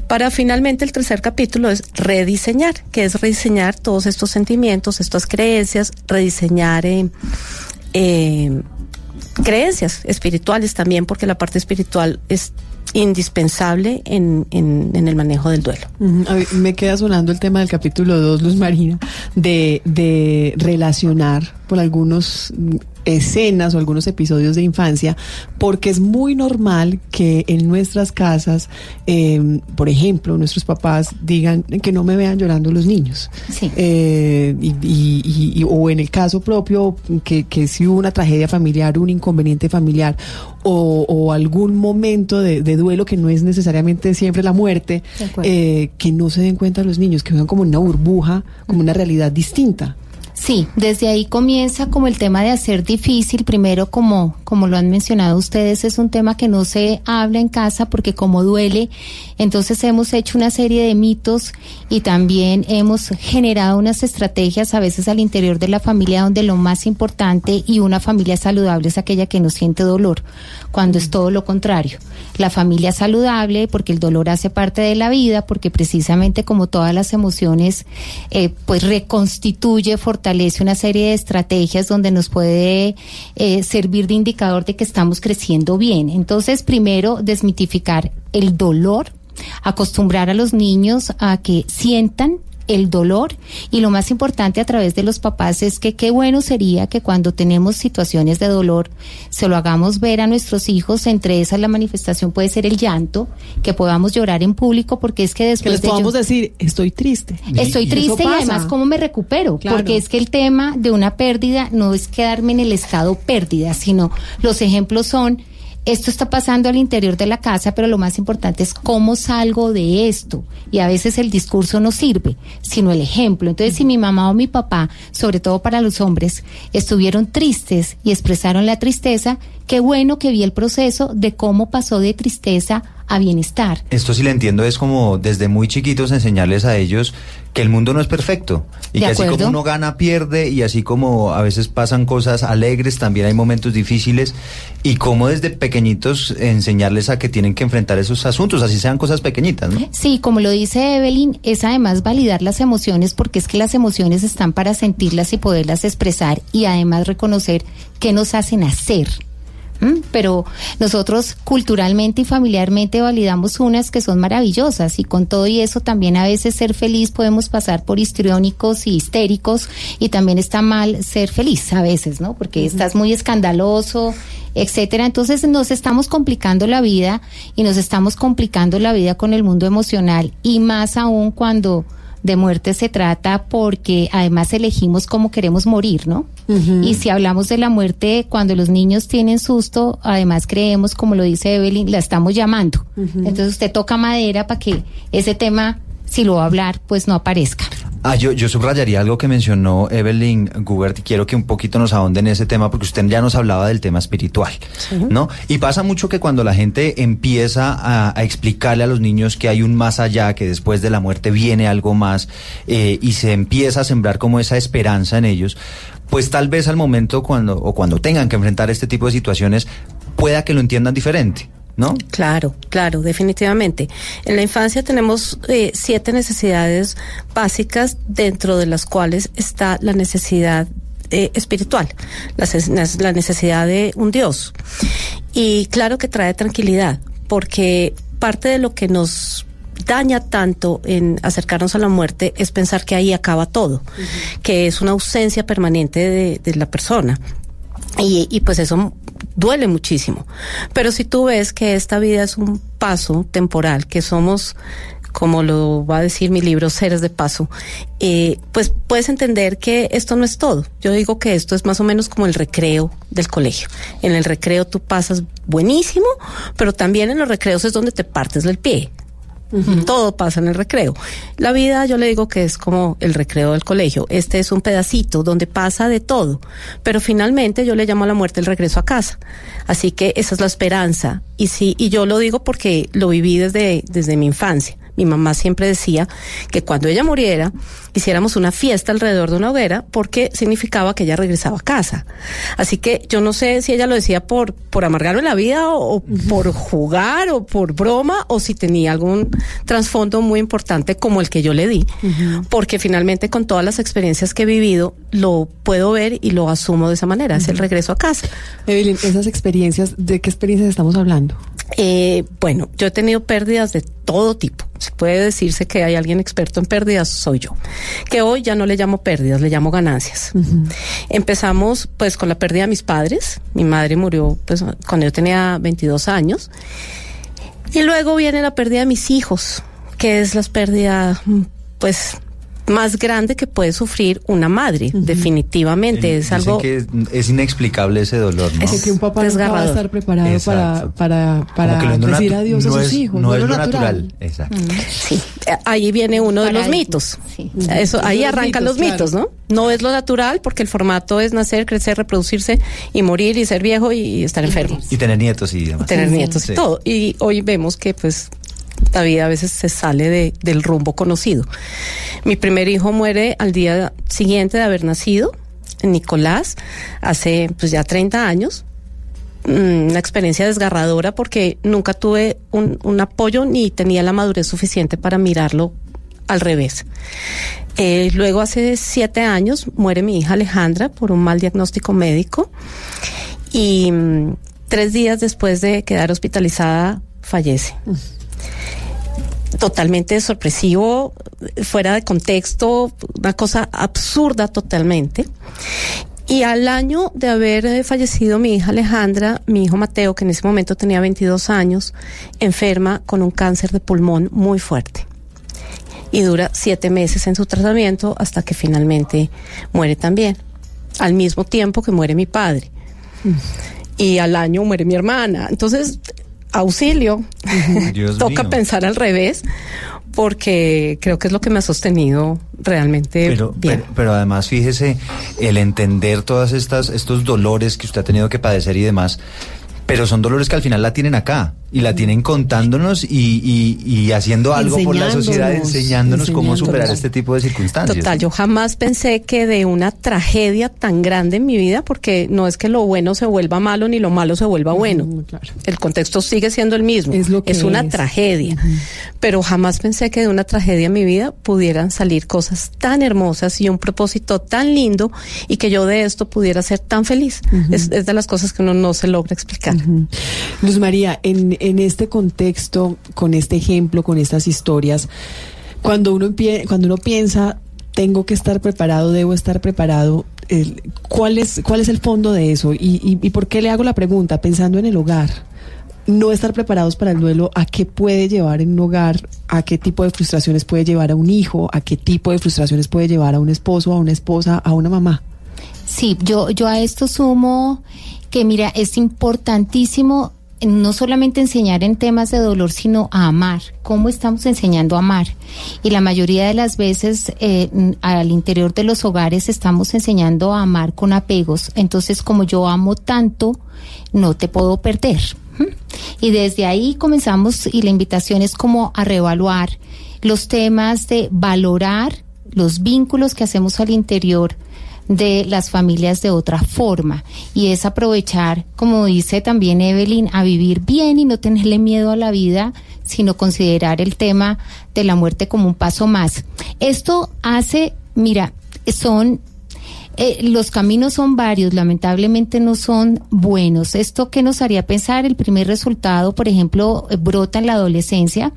Para finalmente el tercer capítulo es rediseñar, que es rediseñar todos estos sentimientos, estas creencias, rediseñar eh, eh, creencias espirituales también, porque la parte espiritual es indispensable en, en, el manejo del duelo. me queda sonando el tema del capítulo 2, Luz Marina, de, de relacionar por algunos escenas o algunos episodios de infancia, porque es muy normal que en nuestras casas, eh, por ejemplo, nuestros papás digan que no me vean llorando los niños. Eh, y, o en el caso propio, que, que si hubo una tragedia familiar, un inconveniente familiar, o, algún momento de, duelo que no es necesariamente siempre la muerte, eh, que no se den cuenta los niños, que vean como una burbuja, como una realidad distinta. Sí, desde ahí comienza como el tema de hacer difícil. Primero, como, como lo han mencionado ustedes, es un tema que no se habla en casa porque como duele, entonces hemos hecho una serie de mitos y también hemos generado unas estrategias a veces al interior de la familia donde lo más importante y una familia saludable es aquella que no siente dolor, cuando es todo lo contrario. La familia saludable porque el dolor hace parte de la vida, porque precisamente como todas las emociones, eh, pues reconstituye, fortalece una serie de estrategias donde nos puede eh, servir de de que estamos creciendo bien. Entonces, primero, desmitificar el dolor, acostumbrar a los niños a que sientan el dolor y lo más importante a través de los papás es que qué bueno sería que cuando tenemos situaciones de dolor se lo hagamos ver a nuestros hijos, entre esas la manifestación puede ser el llanto, que podamos llorar en público porque es que después que les podamos decir estoy triste. Estoy triste y además cómo me recupero, porque es que el tema de una pérdida no es quedarme en el estado pérdida, sino los ejemplos son esto está pasando al interior de la casa, pero lo más importante es cómo salgo de esto. Y a veces el discurso no sirve, sino el ejemplo. Entonces, si mi mamá o mi papá, sobre todo para los hombres, estuvieron tristes y expresaron la tristeza, qué bueno que vi el proceso de cómo pasó de tristeza a bienestar. Esto sí le entiendo, es como desde muy chiquitos enseñarles a ellos que el mundo no es perfecto y que así como uno gana, pierde y así como a veces pasan cosas alegres, también hay momentos difíciles y como desde pequeñitos enseñarles a que tienen que enfrentar esos asuntos, así sean cosas pequeñitas, ¿no? Sí, como lo dice Evelyn, es además validar las emociones porque es que las emociones están para sentirlas y poderlas expresar y además reconocer qué nos hacen hacer. Pero nosotros culturalmente y familiarmente validamos unas que son maravillosas y con todo y eso también a veces ser feliz podemos pasar por histriónicos y histéricos y también está mal ser feliz a veces, ¿no? Porque estás muy escandaloso, etcétera. Entonces nos estamos complicando la vida y nos estamos complicando la vida con el mundo emocional y más aún cuando de muerte se trata porque además elegimos cómo queremos morir, ¿no? Y si hablamos de la muerte, cuando los niños tienen susto, además creemos, como lo dice Evelyn, la estamos llamando. Entonces usted toca madera para que ese tema, si lo va a hablar, pues no aparezca. Ah, yo, yo subrayaría algo que mencionó Evelyn Gubert y quiero que un poquito nos ahonde en ese tema porque usted ya nos hablaba del tema espiritual, ¿no? Y pasa mucho que cuando la gente empieza a, explicarle a los niños que hay un más allá, que después de la muerte viene algo más eh, y se empieza a sembrar como esa esperanza en ellos, pues tal vez al momento cuando o cuando tengan que enfrentar este tipo de situaciones pueda que lo entiendan diferente. ¿No? Claro, claro, definitivamente. En la infancia tenemos eh, siete necesidades básicas dentro de las cuales está la necesidad eh, espiritual, la, la necesidad de un Dios. Y claro que trae tranquilidad, porque parte de lo que nos daña tanto en acercarnos a la muerte es pensar que ahí acaba todo, que es una ausencia permanente de, de la persona. Y, y, pues eso duele muchísimo. Pero si tú ves que esta vida es un paso temporal, que somos, como lo va a decir mi libro, seres de paso, eh, pues puedes entender que esto no es todo. Yo digo que esto es más o menos como el recreo del colegio. En el recreo tú pasas buenísimo, pero también en los recreos es donde te partes del pie. Todo pasa en el recreo. La vida yo le digo que es como el recreo del colegio. Este es un pedacito donde pasa de todo. Pero finalmente yo le llamo a la muerte el regreso a casa. Así que esa es la esperanza. Y sí, y yo lo digo porque lo viví desde, desde mi infancia. Mi mamá siempre decía que cuando ella muriera, hiciéramos una fiesta alrededor de una hoguera porque significaba que ella regresaba a casa. Así que yo no sé si ella lo decía por, por amargarme la vida o, por jugar o por broma o si tenía algún trasfondo muy importante como el que yo le di, porque finalmente con todas las experiencias que he vivido lo puedo ver y lo asumo de esa manera, es el regreso a casa. Evelyn, esas experiencias, ¿de qué experiencias estamos hablando? Eh, bueno, yo he tenido pérdidas de todo tipo. Si puede decirse que hay alguien experto en pérdidas, soy yo. Que hoy ya no le llamo pérdidas, le llamo ganancias. Empezamos pues con la pérdida de mis padres. Mi madre murió pues cuando yo tenía 22 años. Y luego viene la pérdida de mis hijos, que es la pérdida pues más grande que puede sufrir una madre, definitivamente. es algo que es, inexplicable ese dolor, ¿no? Es que un papá no va a estar preparado para, para, para decir adiós a sus hijos. No, es lo natural. Exacto. Sí, ahí viene uno de los mitos. Eso, ahí arrancan los mitos, ¿no? No es lo natural porque el formato es nacer, crecer, reproducirse y morir y ser viejo y estar enfermo. Y tener nietos y demás. tener nietos y todo. Y hoy vemos que pues la vida a veces se sale de, del rumbo conocido. Mi primer hijo muere al día siguiente de haber nacido, Nicolás, hace pues ya 30 años. Mm, una experiencia desgarradora porque nunca tuve un, un apoyo ni tenía la madurez suficiente para mirarlo al revés. Eh, luego, hace siete años, muere mi hija Alejandra por un mal diagnóstico médico y mm, tres días después de quedar hospitalizada, fallece totalmente sorpresivo, fuera de contexto, una cosa absurda totalmente. Y al año de haber fallecido mi hija Alejandra, mi hijo Mateo, que en ese momento tenía 22 años, enferma con un cáncer de pulmón muy fuerte. Y dura siete meses en su tratamiento hasta que finalmente muere también, al mismo tiempo que muere mi padre. Y al año muere mi hermana. Entonces, auxilio. [laughs] Toca pensar al revés porque creo que es lo que me ha sostenido realmente pero, bien. Pero, además, fíjese, el entender todas estas estos dolores que usted ha tenido que padecer y demás, pero son dolores que al final la tienen acá y la tienen contándonos y, y, haciendo algo por la sociedad, enseñándonos, cómo superar este tipo de circunstancias. Total, yo jamás pensé que de una tragedia tan grande en mi vida, porque no es que lo bueno se vuelva malo ni lo malo se vuelva bueno. El contexto sigue siendo el mismo. Es, lo que es una tragedia. Pero jamás pensé que de una tragedia en mi vida pudieran salir cosas tan hermosas y un propósito tan lindo y que yo de esto pudiera ser tan feliz. es, es, de las cosas que uno no se logra explicar. Luz María, en en este contexto, con este ejemplo, con estas historias, cuando uno, cuando uno piensa, tengo que estar preparado, debo estar preparado, ¿cuál, es, ¿cuál es el fondo de eso? Y, y, por qué le hago la pregunta? Pensando en el hogar no estar preparados para el duelo, a qué puede llevar en un hogar, a qué tipo de frustraciones puede llevar a un hijo, a qué tipo de frustraciones puede llevar a un esposo, a una esposa, a una mamá. Sí, yo, yo a esto sumo que mira, es importantísimo no solamente enseñar en temas de dolor, sino a amar. ¿Cómo estamos enseñando a amar? Y la mayoría de las veces eh, al interior de los hogares estamos enseñando a amar con apegos. Entonces, como yo amo tanto, no te puedo perder. Y desde ahí comenzamos y la invitación es como a reevaluar los temas de valorar los vínculos que hacemos al interior de las familias de otra forma y es aprovechar, como dice también Evelyn, a vivir bien y no tenerle miedo a la vida, sino considerar el tema de la muerte como un paso más. Esto hace, mira, son eh, los caminos son varios, lamentablemente no son buenos. ¿Esto qué nos haría pensar? El primer resultado, por ejemplo, eh, brota en la adolescencia,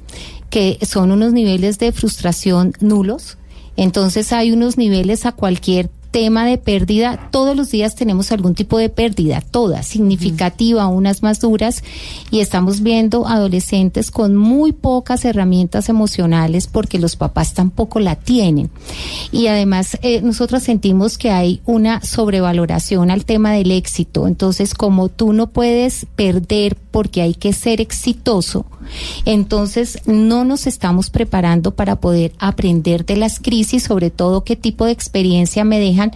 que son unos niveles de frustración nulos. Entonces hay unos niveles a cualquier tema de pérdida, todos los días tenemos algún tipo de pérdida, todas, significativa, unas más duras, y estamos viendo adolescentes con muy pocas herramientas emocionales porque los papás tampoco la tienen. Y además, eh, nosotros sentimos que hay una sobrevaloración al tema del éxito. Entonces, como tú no puedes perder porque hay que ser exitoso, entonces no nos estamos preparando para poder aprender de las crisis, sobre todo qué tipo de experiencia me dejan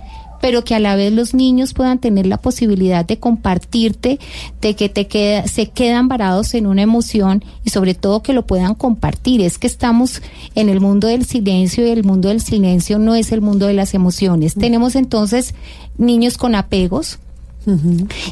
pero que a la vez los niños puedan tener la posibilidad de compartirte, de que te queda, se quedan varados en una emoción y sobre todo que lo puedan compartir. Es que estamos en el mundo del silencio y el mundo del silencio no es el mundo de las emociones. Tenemos entonces niños con apegos,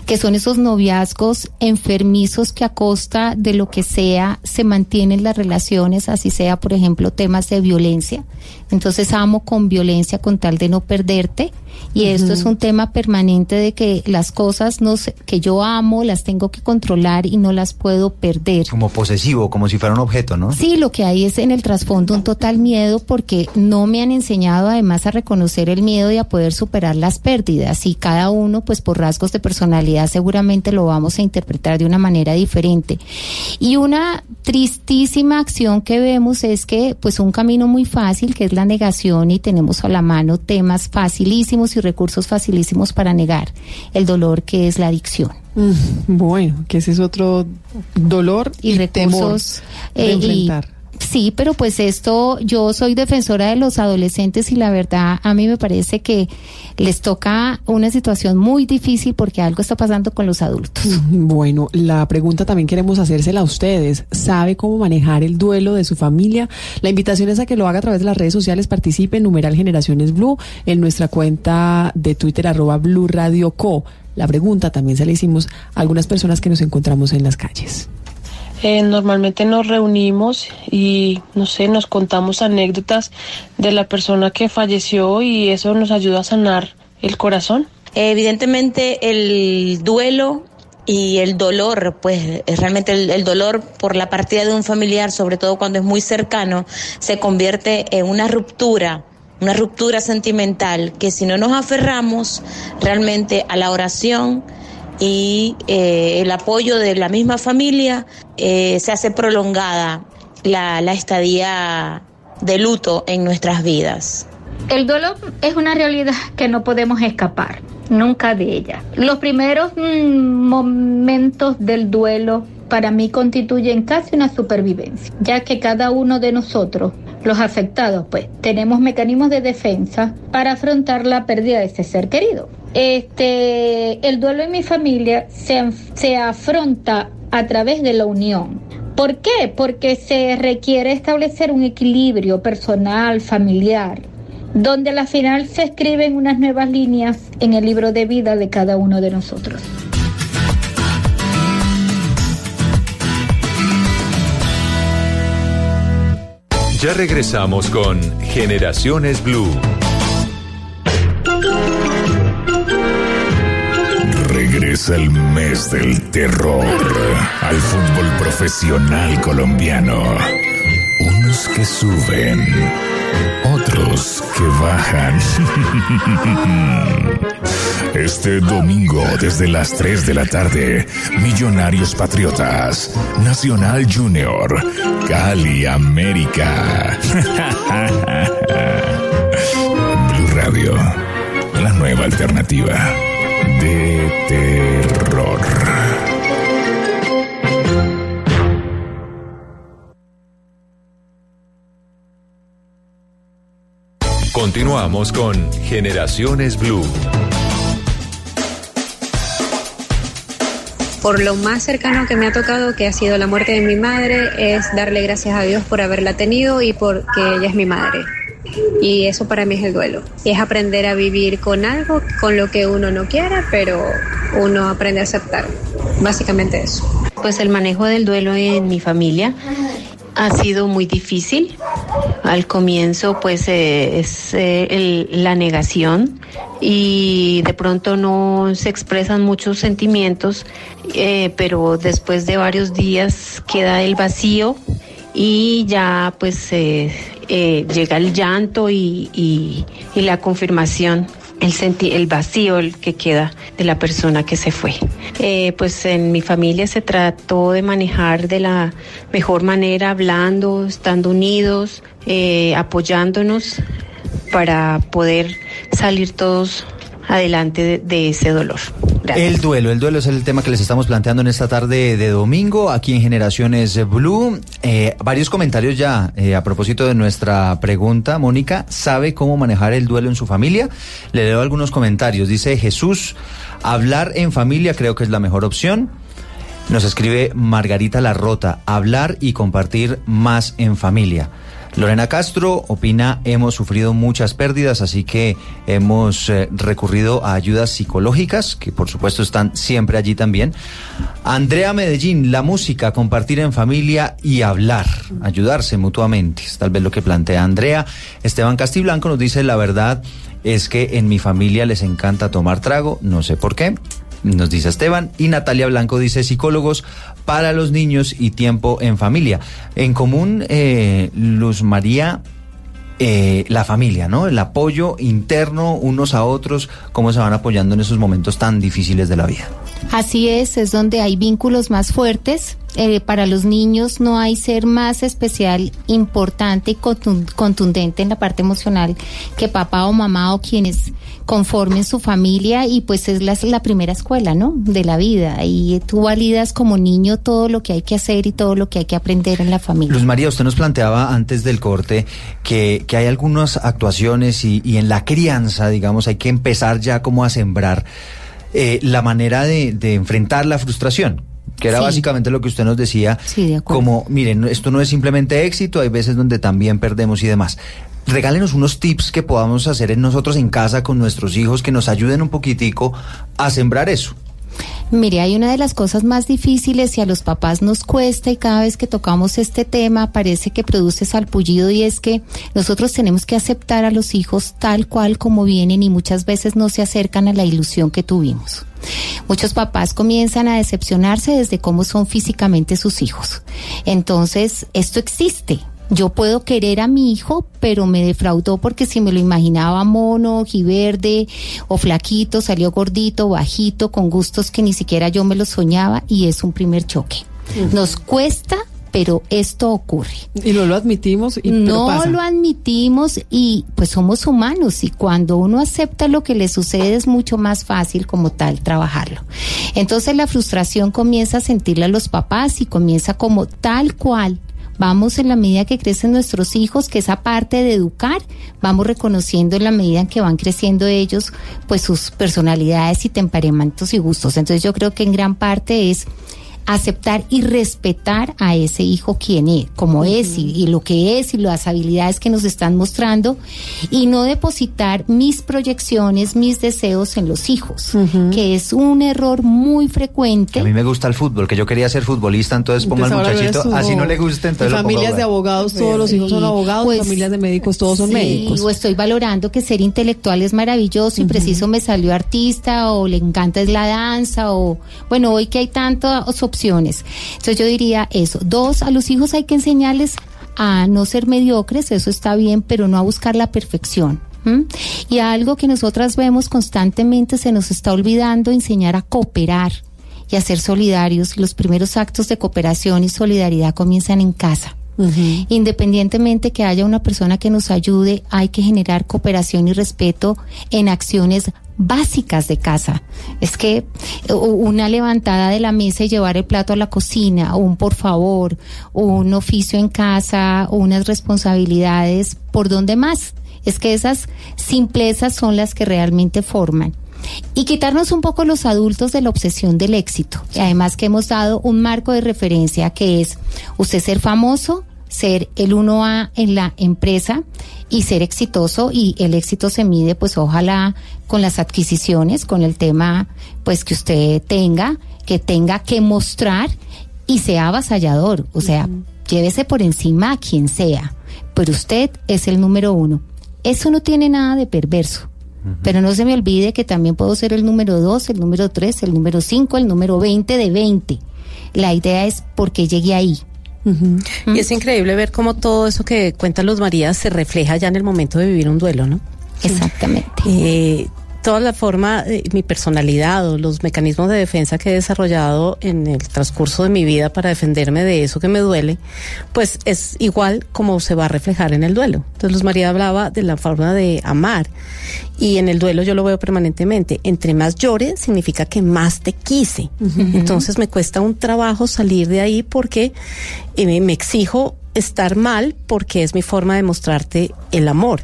que son esos noviazgos enfermizos que a costa de lo que sea se mantienen las relaciones, así sea, por ejemplo, temas de violencia. Entonces amo con violencia con tal de no perderte y esto es un tema permanente de que las cosas no que yo amo las tengo que controlar y no las puedo perder. Como posesivo, como si fuera un objeto, ¿no? Sí, lo que hay es en el trasfondo un total miedo porque no me han enseñado además a reconocer el miedo y a poder superar las pérdidas y cada uno pues por rasgos de personalidad seguramente lo vamos a interpretar de una manera diferente. Y una tristísima acción que vemos es que pues un camino muy fácil que es la negación y tenemos a la mano temas facilísimos y recursos facilísimos para negar el dolor que es la adicción. Mm, bueno, que ese es otro dolor y, recursos de eh, Sí, pero pues esto, yo soy defensora de los adolescentes y la verdad a mí me parece que les toca una situación muy difícil porque algo está pasando con los adultos. Bueno, la pregunta también queremos hacérsela a ustedes. ¿Sabe cómo manejar el duelo de su familia? La invitación es a que lo haga a través de las redes sociales, participe en numeral Generaciones Blue en nuestra cuenta de Twitter arroba Blue Radio Co. La pregunta también se la hicimos a algunas personas que nos encontramos en las calles. Eh, normalmente nos reunimos y, no sé, nos contamos anécdotas de la persona que falleció y eso nos ayuda a sanar el corazón. Evidentemente el duelo y el dolor, pues realmente el, el, dolor por la partida de un familiar, sobre todo cuando es muy cercano, se convierte en una ruptura, una ruptura sentimental, que si no nos aferramos realmente a la oración, y eh, el apoyo de la misma familia, eh, se hace prolongada la, la estadía de luto en nuestras vidas. El dolor es una realidad que no podemos escapar nunca de ella. Los primeros mm, momentos del duelo para mí constituyen casi una supervivencia, ya que cada uno de nosotros, los afectados, pues tenemos mecanismos de defensa para afrontar la pérdida de ese ser querido. Este, el duelo en mi familia se, se afronta a través de la unión. ¿Por qué? Porque se requiere establecer un equilibrio personal, familiar, donde a la final se escriben unas nuevas líneas en el libro de vida de cada uno de nosotros. Ya regresamos con Generaciones Blue. Regresa el mes del terror al fútbol profesional colombiano. Unos que suben, otros que bajan. [laughs] Este domingo desde las 3 de la tarde, Millonarios Patriotas, Nacional Junior, Cali América. [laughs] Blue Radio, la nueva alternativa de terror. Continuamos con Generaciones Blue. Por lo más cercano que me ha tocado, que ha sido la muerte de mi madre, es darle gracias a Dios por haberla tenido y porque ella es mi madre. Y eso para mí es el duelo. Es aprender a vivir con algo, con lo que uno no quiere, pero uno aprende a aceptar. Básicamente eso. Pues el manejo del duelo en mi familia ha sido muy difícil. Al comienzo, pues eh, es eh, el- la negación y de pronto no se expresan muchos sentimientos, eh, pero después de varios días queda el vacío y ya pues eh, llega el llanto y la confirmación. El, senti- el vacío que queda de la persona que se fue. Eh, pues en mi familia se trató de manejar de la mejor manera, hablando, estando unidos, eh, apoyándonos para poder salir todos adelante de, de ese dolor. El duelo, el duelo es el tema que les estamos planteando en esta tarde de domingo aquí en Generaciones Blue. Eh, varios comentarios ya eh, a propósito de nuestra pregunta. Mónica, ¿sabe cómo manejar el duelo en su familia? Le leo algunos comentarios. Dice Jesús, hablar en familia creo que es la mejor opción. Nos escribe Margarita Larrota, hablar y compartir más en familia. Lorena Castro opina, hemos sufrido muchas pérdidas, así que hemos eh, recurrido a ayudas psicológicas, que por supuesto están siempre allí también. Andrea Medellín, la música, compartir en familia y hablar, ayudarse mutuamente, es tal vez lo que plantea Andrea. Esteban Castiblanco nos dice, la verdad es que en mi familia les encanta tomar trago, no sé por qué nos dice Esteban. Y Natalia Blanco dice psicólogos para los niños y tiempo en familia. En común, eh, Luz María, eh, la familia, ¿no? El apoyo interno unos a otros, cómo se van apoyando en esos momentos tan difíciles de la vida. Así es, es donde hay vínculos más fuertes. Eh, para los niños no hay ser más especial, importante y contun- contundente en la parte emocional que papá o mamá o quienes conformen su familia y pues es la, la primera escuela, ¿no? De la vida. Y tú validas como niño todo lo que hay que hacer y todo lo que hay que aprender en la familia. Luz María, usted nos planteaba antes del corte que, que hay algunas actuaciones y, y en la crianza, digamos, hay que empezar ya como a sembrar eh, la manera de, de enfrentar la frustración. Que era Sí. básicamente lo que usted nos decía, Sí, de acuerdo. como, miren, esto no es simplemente éxito, hay veces donde también perdemos y demás. Regálenos unos tips que podamos hacer en nosotros en casa con nuestros hijos que nos ayuden un poquitico a sembrar eso. Mire, hay una de las cosas más difíciles y a los papás nos cuesta y cada vez que tocamos este tema parece que produce salpullido y es que nosotros tenemos que aceptar a los hijos tal cual como vienen y muchas veces no se acercan a la ilusión que tuvimos. Muchos papás comienzan a decepcionarse desde cómo son físicamente sus hijos. Entonces, esto existe. Yo puedo querer a mi hijo, pero me defraudó porque si me lo imaginaba mono, ojiverde o flaquito, salió gordito, bajito, con gustos que ni siquiera yo me los soñaba y es un primer choque. Nos cuesta, pero esto ocurre. Y no lo admitimos y No pasa. lo admitimos y pues somos humanos y cuando uno acepta lo que le sucede es mucho más fácil como tal trabajarlo. Entonces la frustración comienza a sentirla a los papás y comienza como tal cual. Vamos en la medida que crecen nuestros hijos, que esa parte de educar, vamos reconociendo en la medida en que van creciendo ellos, pues sus personalidades y temperamentos y gustos. Entonces yo creo que en gran parte es aceptar y respetar a ese hijo quien es, como es y, y lo que es y las habilidades que nos están mostrando y no depositar mis proyecciones, mis deseos en los hijos, que es un error muy frecuente. A mí me gusta el fútbol, que yo quería ser futbolista, entonces pongo al muchachito, así no le gusta, entonces pongo familias de abogados, todos los hijos son abogados, Pues, familias de médicos, todos son Sí, médicos. O estoy valorando que ser intelectual es maravilloso y preciso me salió artista o le encanta es la danza o bueno, hoy que hay tantas opciones. Entonces yo diría eso. Dos, a los hijos hay que enseñarles a no ser mediocres, eso está bien, pero no a buscar la perfección. Y algo que nosotras vemos constantemente se nos está olvidando enseñar a cooperar y a ser solidarios. Los primeros actos de cooperación y solidaridad comienzan en casa. Independientemente que haya una persona que nos ayude, hay que generar cooperación y respeto en acciones básicas de casa. Es que eh, una levantada de la mesa y llevar el plato a la cocina, un por favor, un oficio en casa, unas responsabilidades, ¿por dónde más? Es que esas simplezas son las que realmente forman. Y quitarnos un poco los adultos de la obsesión del éxito. Además que hemos dado un marco de referencia que es usted ser famoso, ser el 1A en la empresa y ser exitoso y el éxito se mide pues ojalá con las adquisiciones, con el tema pues que usted tenga, que tenga que mostrar y sea avasallador, o sea, llévese por encima a quien sea, pero usted es el número uno. Eso no tiene nada de perverso. Pero no se me olvide que también puedo ser el número dos, el número tres, el número cinco, el número 20 de 20. La idea es por qué llegué ahí. Y es increíble ver cómo todo eso que cuentan los Marías se refleja ya en el momento de vivir un duelo, ¿no? Exactamente. Eh, toda la forma, eh, mi personalidad o los mecanismos de defensa que he desarrollado en el transcurso de mi vida para defenderme de eso que me duele, pues es igual como se va a reflejar en el duelo. Entonces, Luz María hablaba de la forma de amar y en el duelo yo lo veo permanentemente. Entre más llore significa que más te quise. Entonces me cuesta un trabajo salir de ahí porque eh, me- me exijo estar mal porque es mi forma de mostrarte el amor.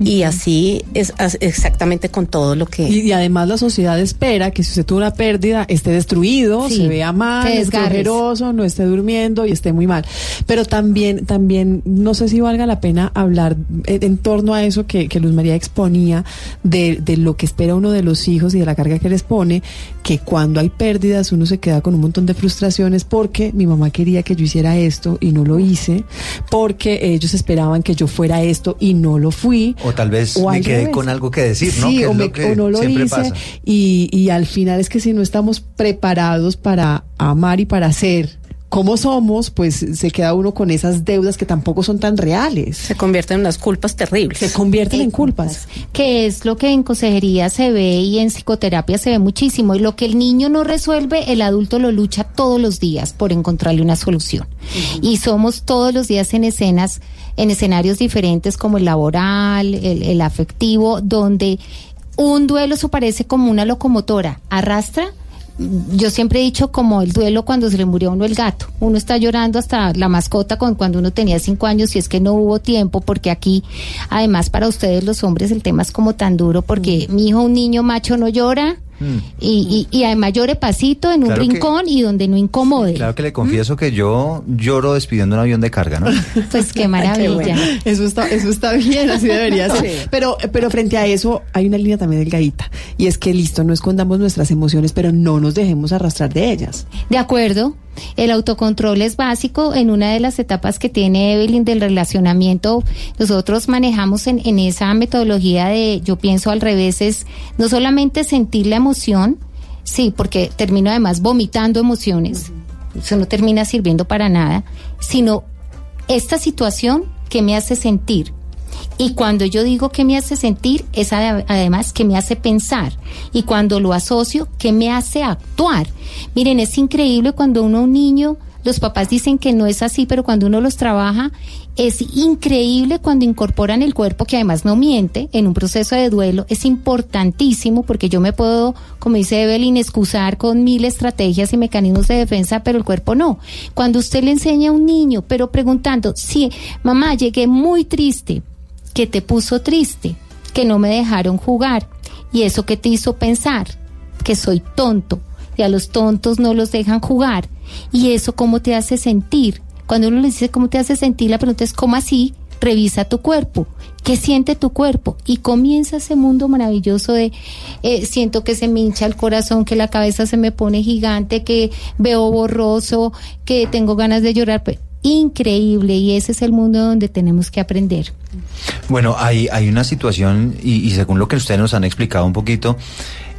Y así es exactamente con todo lo que... Y, y además la sociedad espera que si usted tuvo una pérdida esté destruido, Sí, se vea mal, esté ojeroso, no esté durmiendo y esté muy mal. Pero también, también no sé si valga la pena hablar en, en torno a eso que, que Luz María exponía de, de lo que espera uno de los hijos y de la carga que les pone, que cuando hay pérdidas uno se queda con un montón de frustraciones porque mi mamá quería que yo hiciera esto y no lo hice, porque ellos esperaban que yo fuera esto y no lo fui. O tal vez O me quedé con algo que decir, ¿no? Sí, Que es o, lo me- que o no lo hice. Y, y al final es que si no estamos preparados para amar y para ser como somos, pues se queda uno con esas deudas que tampoco son tan reales. Se convierten en unas culpas terribles. Se convierten en culpas. que es lo que en consejería se ve y en psicoterapia se ve muchísimo. Y lo que el niño no resuelve, el adulto lo lucha todos los días por encontrarle una solución. Y somos todos los días en escenas, en escenarios diferentes como el laboral, el, el afectivo, donde un duelo se parece como una locomotora, arrastra. Yo siempre he dicho como el duelo cuando se le murió a uno el gato. Uno está llorando hasta la mascota con cuando uno tenía cinco años y es que no hubo tiempo porque aquí, además para ustedes los hombres el tema es como tan duro porque mi hijo, un niño macho no llora y, y, y además llore pasito en un Claro que- rincón y donde no incomode. Claro que le confieso que yo lloro despidiendo un avión de carga, ¿no? [laughs] Pues qué [laughs] Ay, maravilla. bueno. Eso está, eso está bien, así debería ser. Sí. Pero, pero frente a eso hay una línea también delgadita. Y es que listo, no escondamos nuestras emociones, pero no nos dejemos arrastrar de ellas. De acuerdo. El autocontrol es básico en una de las etapas que tiene Evelyn del relacionamiento. Nosotros manejamos en, en esa metodología de, yo pienso al revés, es no solamente sentir la emoción, sí, porque termino además vomitando emociones, eso no termina sirviendo para nada, sino esta situación que me hace sentir. Y cuando yo digo que me hace sentir, es ade- además que me hace pensar. Y cuando lo asocio, que me hace actuar. Miren, es increíble cuando uno, un niño, los papás dicen que no es así, pero cuando uno los trabaja, es increíble cuando incorporan el cuerpo, que además no miente, en un proceso de duelo. Es importantísimo porque yo me puedo, como dice Evelyn, excusar con mil estrategias y mecanismos de defensa, pero el cuerpo no. Cuando usted le enseña a un niño, pero preguntando, sí, mamá, llegué muy triste, que te puso triste, que no me dejaron jugar y eso que te hizo pensar que soy tonto y a los tontos no los dejan jugar y eso cómo te hace sentir. Cuando uno le dice cómo te hace sentir, la pregunta es cómo así, revisa tu cuerpo, qué siente tu cuerpo y comienza ese mundo maravilloso de eh, siento que se me hincha el corazón, que la cabeza se me pone gigante, que veo borroso, que tengo ganas de llorar. Pues, increíble y ese es el mundo donde tenemos que aprender. Bueno, hay, hay una situación, y, y según lo que ustedes nos han explicado un poquito,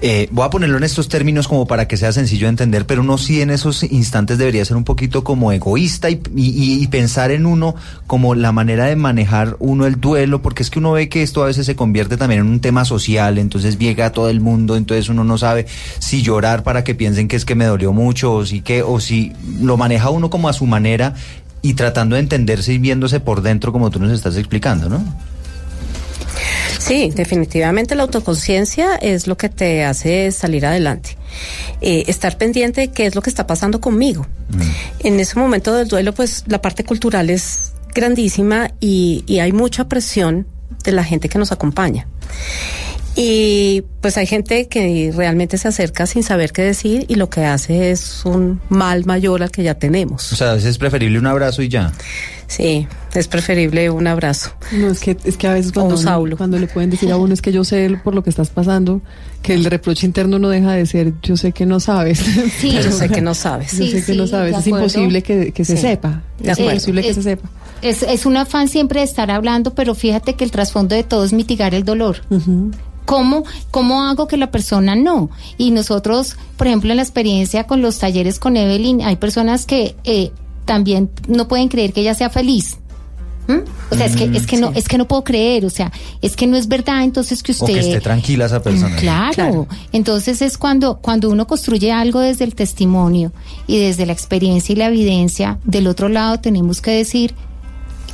eh, voy a ponerlo en estos términos como para que sea sencillo de entender, pero uno sí en esos instantes debería ser un poquito como egoísta y, pensar en uno como la manera de manejar uno el duelo, porque es que uno ve que esto a veces se convierte también en un tema social, entonces llega a todo el mundo, entonces uno no sabe si llorar para que piensen que es que me dolió mucho o si que, o si lo maneja uno como a su manera y tratando de entenderse y viéndose por dentro como tú nos estás explicando, ¿no? Sí, definitivamente la autoconciencia es lo que te hace salir adelante. Eh, estar pendiente de qué es lo que está pasando conmigo. En ese momento del duelo, pues la parte cultural es grandísima y, y hay mucha presión de la gente que nos acompaña. Y pues hay gente que realmente se acerca sin saber qué decir y lo que hace es un mal mayor al que ya tenemos. O sea, a veces es preferible un abrazo y ya. Sí, es preferible un abrazo. No, es que, es que a veces cuando, un uno- saulo. cuando le pueden decir a uno es que yo sé por lo que estás pasando, que el reproche interno no deja de ser yo sé que no sabes. Sí, [laughs] yo sé que no sabes. Yo Sí, sé que sí, no sabes. Es acuerdo. imposible que, que se Sí. sepa. Es imposible que Es- se sepa. Es, es un afán siempre de estar hablando, pero fíjate que el trasfondo de todo es mitigar el dolor. ¿Cómo, ¿Cómo hago que la persona no? Y nosotros, por ejemplo, en la experiencia con los talleres con Evelyn, hay personas que eh, también no pueden creer que ella sea feliz. ¿Mm? O sea, es que, es que no, es que no puedo creer, o sea, es que no es verdad, entonces que O usted que esté tranquila esa persona. Claro. Entonces es cuando, cuando uno construye algo desde el testimonio y desde la experiencia y la evidencia, del otro lado tenemos que decir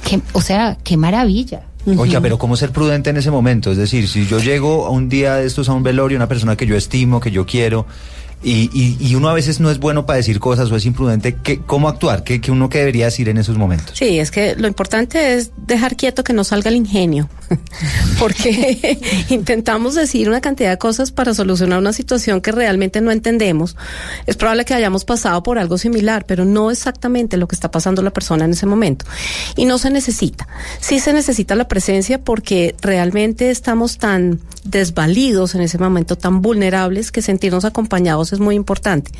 que, o sea, qué maravilla. Oiga, pero ¿cómo ser prudente en ese momento? Es decir, si yo llego a un día de estos a un velorio, una persona que yo estimo, que yo quiero, y, y, y uno a veces no es bueno para decir cosas o es imprudente, ¿qué, ¿cómo actuar? ¿Qué, qué uno que debería decir en esos momentos? Sí, es que lo importante es dejar quieto que no salga el ingenio, [laughs] porque [laughs] intentamos decir una cantidad de cosas para solucionar una situación que realmente no entendemos. Es probable que hayamos pasado por algo similar, pero no exactamente lo que está pasando la persona en ese momento. Y no se necesita. Sí se necesita la presencia porque realmente estamos tan desvalidos en ese momento, tan vulnerables, que sentirnos acompañados es muy importante.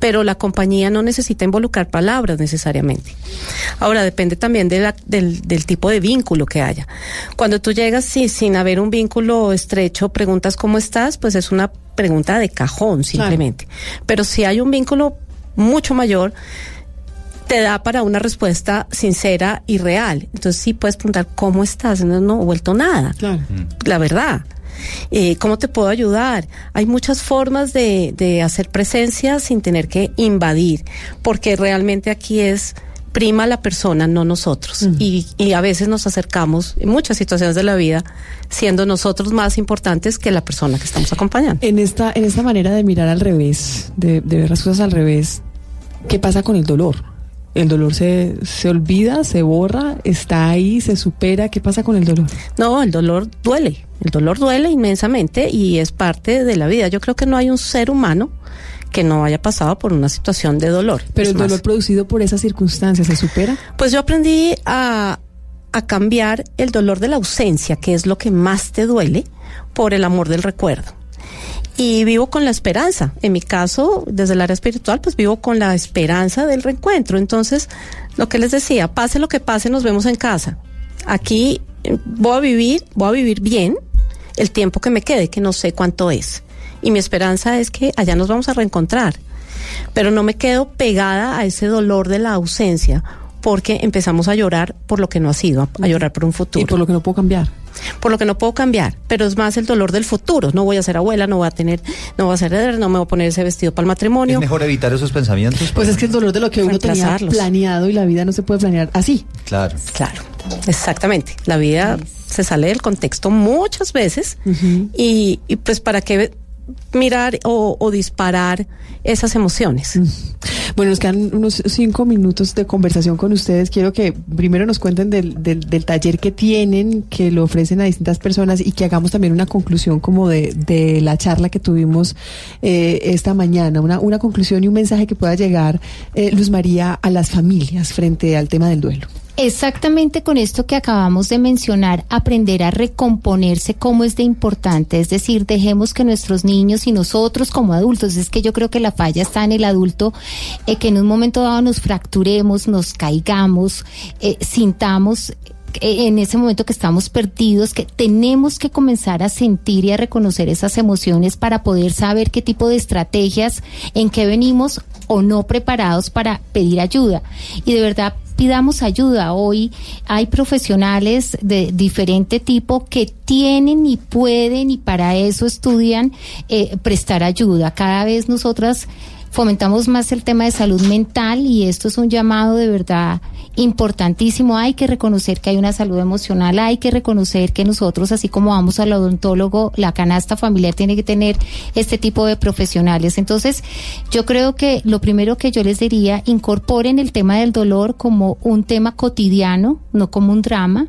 Pero la compañía no necesita involucrar palabras necesariamente. Ahora, depende también de la- del, del tipo de vínculo que haya. Cuando tú llegas sí, sin haber un vínculo estrecho, preguntas cómo estás, pues es una pregunta de cajón simplemente. Pero si hay un vínculo mucho mayor, te da para una respuesta sincera y real. Entonces sí puedes preguntar, ¿cómo estás? No, no he vuelto nada. La verdad. Eh, ¿Cómo te puedo ayudar? Hay muchas formas de, de hacer presencia sin tener que invadir, porque realmente aquí es prima la persona, no nosotros. y, y a veces nos acercamos, en muchas situaciones de la vida, siendo nosotros más importantes que la persona que estamos acompañando. En esta, en esta manera de mirar al revés, de, de ver las cosas al revés, ¿qué pasa con el dolor? ¿El dolor se, se olvida, se borra, está ahí, se supera? ¿Qué pasa con el dolor? No, el dolor duele. El dolor duele inmensamente y es parte de la vida. Yo creo que no hay un ser humano que no haya pasado por una situación de dolor. Pero Es el más, dolor producido por esas circunstancias, ¿se supera? Pues yo aprendí a, a cambiar el dolor de la ausencia, que es lo que más te duele, por el amor del recuerdo. Y vivo con la esperanza. En mi caso, desde el área espiritual, pues vivo con la esperanza del reencuentro. Entonces, lo que les decía, pase lo que pase, nos vemos en casa. Aquí eh, voy a vivir, voy a vivir bien el tiempo que me quede, que no sé cuánto es. Y mi esperanza es que allá nos vamos a reencontrar. Pero no me quedo pegada a ese dolor de la ausencia, porque empezamos a llorar por lo que no ha sido, a, llorar por un futuro. Y por lo que no puedo cambiar. Por lo que no puedo cambiar, pero es más el dolor del futuro. No voy a ser abuela, no voy a tener, no voy a ser heredera, no me voy a poner ese vestido para el matrimonio. Es mejor evitar esos pensamientos. Pues es que el dolor de lo que uno tenía planeado y la vida no se puede planear así. Claro. Claro, exactamente. La vida se sale del contexto muchas veces y, y pues para qué mirar o, o disparar esas emociones. Bueno, nos quedan unos cinco minutos de conversación con ustedes. Quiero que primero nos cuenten del, del, del taller que tienen, que lo ofrecen a distintas personas y que hagamos también una conclusión como de, de la charla que tuvimos eh, esta mañana, una, una conclusión y un mensaje que pueda llegar, eh, Luz María, a las familias frente al tema del duelo. Exactamente con esto que acabamos de mencionar, aprender a recomponerse como es de importante, es decir, dejemos que nuestros niños y nosotros como adultos, es que yo creo que la falla está en el adulto, eh, que en un momento dado nos fracturemos, nos caigamos, eh, sintamos eh, en ese momento que estamos perdidos, que tenemos que comenzar a sentir y a reconocer esas emociones para poder saber qué tipo de estrategias, en qué venimos o no preparados para pedir ayuda. Y de verdad pidamos ayuda. Hoy hay profesionales de diferente tipo que tienen y pueden y para eso estudian eh, prestar ayuda. Cada vez nosotras fomentamos más el tema de salud mental y esto es un llamado de verdad importantísimo. Hay que reconocer que hay una salud emocional, hay que reconocer que nosotros, así como vamos al odontólogo, la canasta familiar tiene que tener este tipo de profesionales. Entonces, yo creo que lo primero que yo les diría, incorporen el tema del dolor como un tema cotidiano, no como un drama,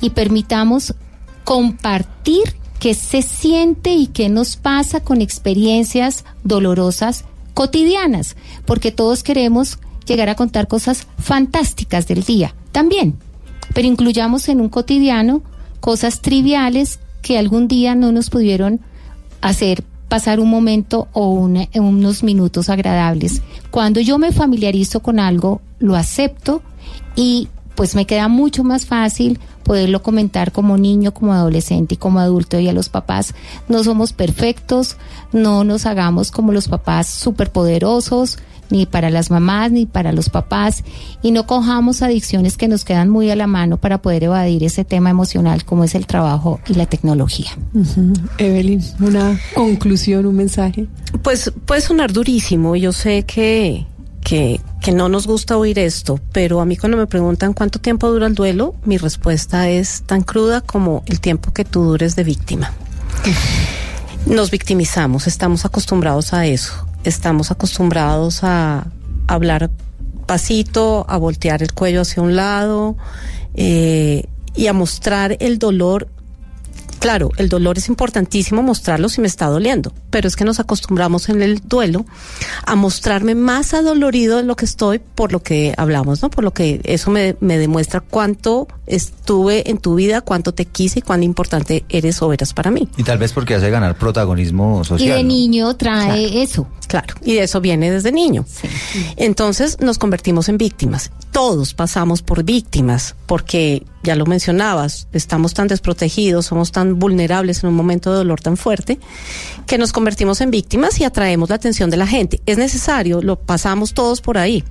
y permitamos compartir qué se siente y qué nos pasa con experiencias dolorosas cotidianas, porque todos queremos llegar a contar cosas fantásticas del día también. pero incluyamos en un cotidiano cosas triviales que algún día no nos pudieron hacer pasar un momento o una- unos minutos agradables. Cuando yo me familiarizo con algo, lo acepto y pues me queda mucho más fácil poderlo comentar como niño, como adolescente y como adulto y a los papás. No somos perfectos, no nos hagamos como los papás superpoderosos, ni para las mamás ni para los papás, y no cojamos adicciones que nos quedan muy a la mano para poder evadir ese tema emocional como es el trabajo y la tecnología. Evelyn, una conclusión, un mensaje. Pues puede sonar durísimo. Yo sé que, que, no nos gusta oír esto, pero a mí cuando me preguntan cuánto tiempo dura el duelo, mi respuesta es tan cruda como el tiempo que tú dures de víctima. Nos victimizamos, estamos acostumbrados a eso, estamos acostumbrados a hablar pasito, a voltear el cuello hacia un lado eh, y a mostrar el dolor Claro, el dolor es importantísimo mostrarlo si me está doliendo, pero es que nos acostumbramos en el duelo a mostrarme más adolorido de lo que estoy por lo que hablamos, ¿no? Por lo que eso me, me demuestra cuánto estuve en tu vida, cuánto te quise y cuán importante eres o eras para mí. Y tal vez porque hace ganar protagonismo Y social. de ¿no? niño trae eso. Claro, y de eso viene desde niño. Entonces nos convertimos en víctimas. Todos pasamos por víctimas, porque ya lo mencionabas, estamos tan desprotegidos, somos tan vulnerables en un momento de dolor tan fuerte, que nos convertimos en víctimas y atraemos la atención de la gente. Es necesario, lo pasamos todos por ahí,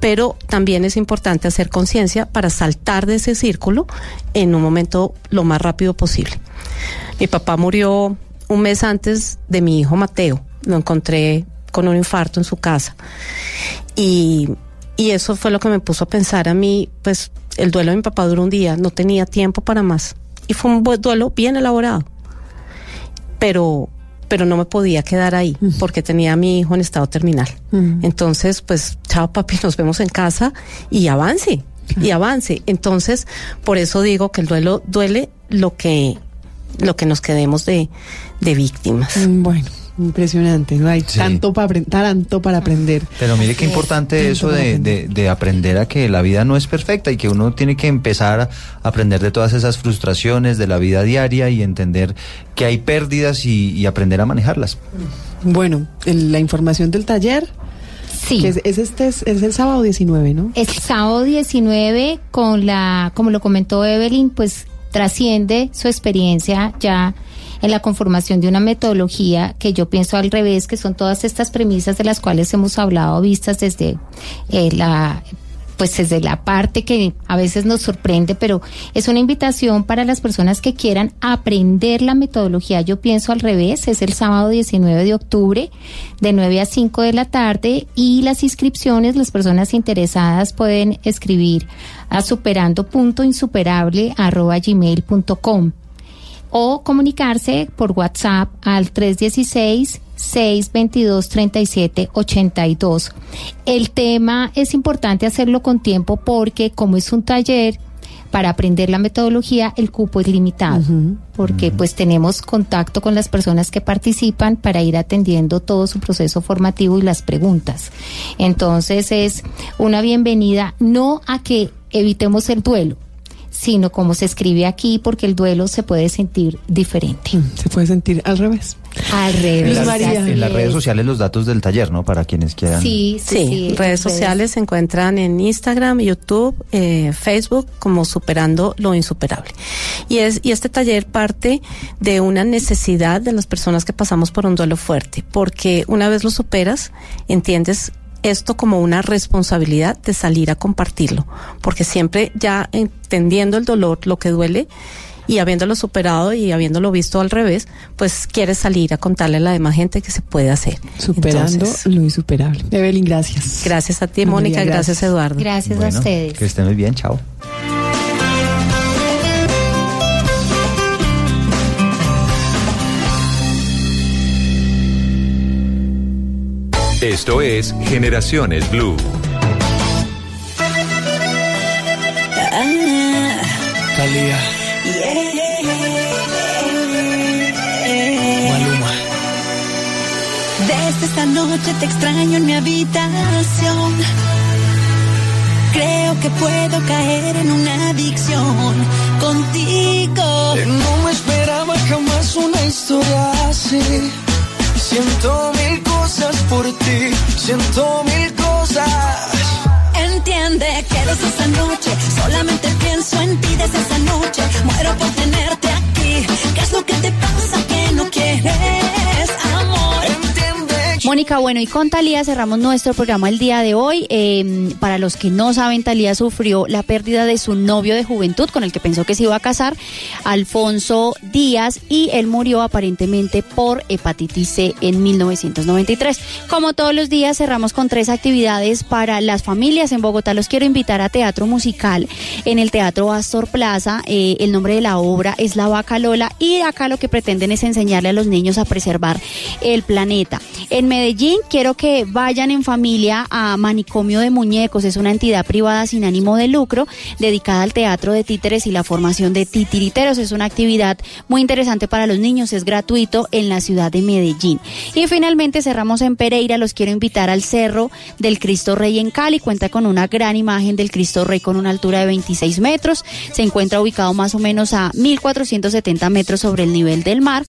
pero también es importante hacer conciencia para saltar de ese círculo en un momento lo más rápido posible. Mi papá murió un mes antes de mi hijo Mateo. Lo encontré con un infarto en su casa. Y, y eso fue lo que me puso a pensar a mí, pues el duelo de mi papá duró un día, no tenía tiempo para más. Y fue un buen duelo bien elaborado. Pero, pero no me podía quedar ahí porque tenía a mi hijo en estado terminal. Entonces, pues, chao papi, nos vemos en casa y avance, y avance. Entonces, por eso digo que el duelo duele lo que, lo que nos quedemos de, de víctimas. Bueno, impresionante. No hay tanto para tanto para aprender. Pero mire qué importante eso de, de- de aprender a que la vida no es perfecta y que uno tiene que empezar a aprender de todas esas frustraciones de la vida diaria y entender que hay pérdidas y, y aprender a manejarlas. Bueno, el- la información del taller. Sí. Que es, es este es, es el sábado 19, ¿no? El sábado 19 con la, como lo comentó Evelyn, pues trasciende su experiencia ya en la conformación de una metodología que yo pienso al revés, que son todas estas premisas de las cuales hemos hablado vistas desde eh, la pues desde la parte que a veces nos sorprende, pero es una invitación para las personas que quieran aprender la metodología. Yo pienso al revés, es el sábado 19 de octubre de 9 a 5 de la tarde y las inscripciones, las personas interesadas pueden escribir a superando.insuperable@gmail.com o comunicarse por WhatsApp al 316 622 3782. El tema es importante hacerlo con tiempo porque como es un taller para aprender la metodología, el cupo es limitado, porque pues tenemos contacto con las personas que participan para ir atendiendo todo su proceso formativo y las preguntas. Entonces es una bienvenida no a que evitemos el duelo, sino como se escribe aquí, porque el duelo se puede sentir diferente. Se puede sentir al revés. Al En revés. las, en las es. redes sociales los datos del taller, ¿no? Para quienes quieran. Sí, sí, Sí, sí, redes sociales se encuentran en Instagram, YouTube, eh, Facebook como Superando lo Insuperable. Y, es, y este taller parte de una necesidad de las personas que pasamos por un duelo fuerte, porque una vez lo superas, entiendes esto como una responsabilidad de salir a compartirlo, porque siempre ya entendiendo el dolor, lo que duele, y habiéndolo superado y habiéndolo visto al revés, pues quieres salir a contarle a la demás gente que se puede hacer. Superando Entonces, lo insuperable. Evelyn, gracias. Gracias a ti, Mónica. Gracias, gracias. Eduardo. Gracias Bueno, a ustedes. Que estén muy bien, chao. Esto es Generaciones Blue. Talía. Maluma. Desde esta noche te extraño en mi habitación. Creo que puedo caer en una adicción contigo. No me esperaba jamás una historia así. Siento mil cosas por ti, siento mil cosas. Entiende que desde esa noche solamente pienso en ti desde esa noche. Muero por tenerte aquí. ¿Qué es lo que te pasa que no quieres? Mónica, bueno, y con Talía cerramos nuestro programa el día de hoy. Eh, para los que no saben, Talía sufrió la pérdida de su novio de juventud con el que pensó que se iba a casar, Alfonso Díaz, y él murió aparentemente por hepatitis C en 1993. Como todos los días, cerramos con tres actividades para las familias en Bogotá. Los quiero invitar a teatro musical en el Teatro Astor Plaza. Eh, el nombre de la obra es La Vaca Lola y acá lo que pretenden es enseñarle a los niños a preservar el planeta. En Medellín quiero que vayan en familia a Manicomio de Muñecos. Es una entidad privada sin ánimo de lucro dedicada al teatro de títeres y la formación de titiriteros. Es una actividad muy interesante para los niños. Es gratuito en la ciudad de Medellín. Y finalmente cerramos en Pereira. Los quiero invitar al Cerro del Cristo Rey en Cali. Cuenta con una gran imagen del Cristo Rey con una altura de 26 metros. Se encuentra ubicado más o menos a 1470 metros sobre el nivel del mar.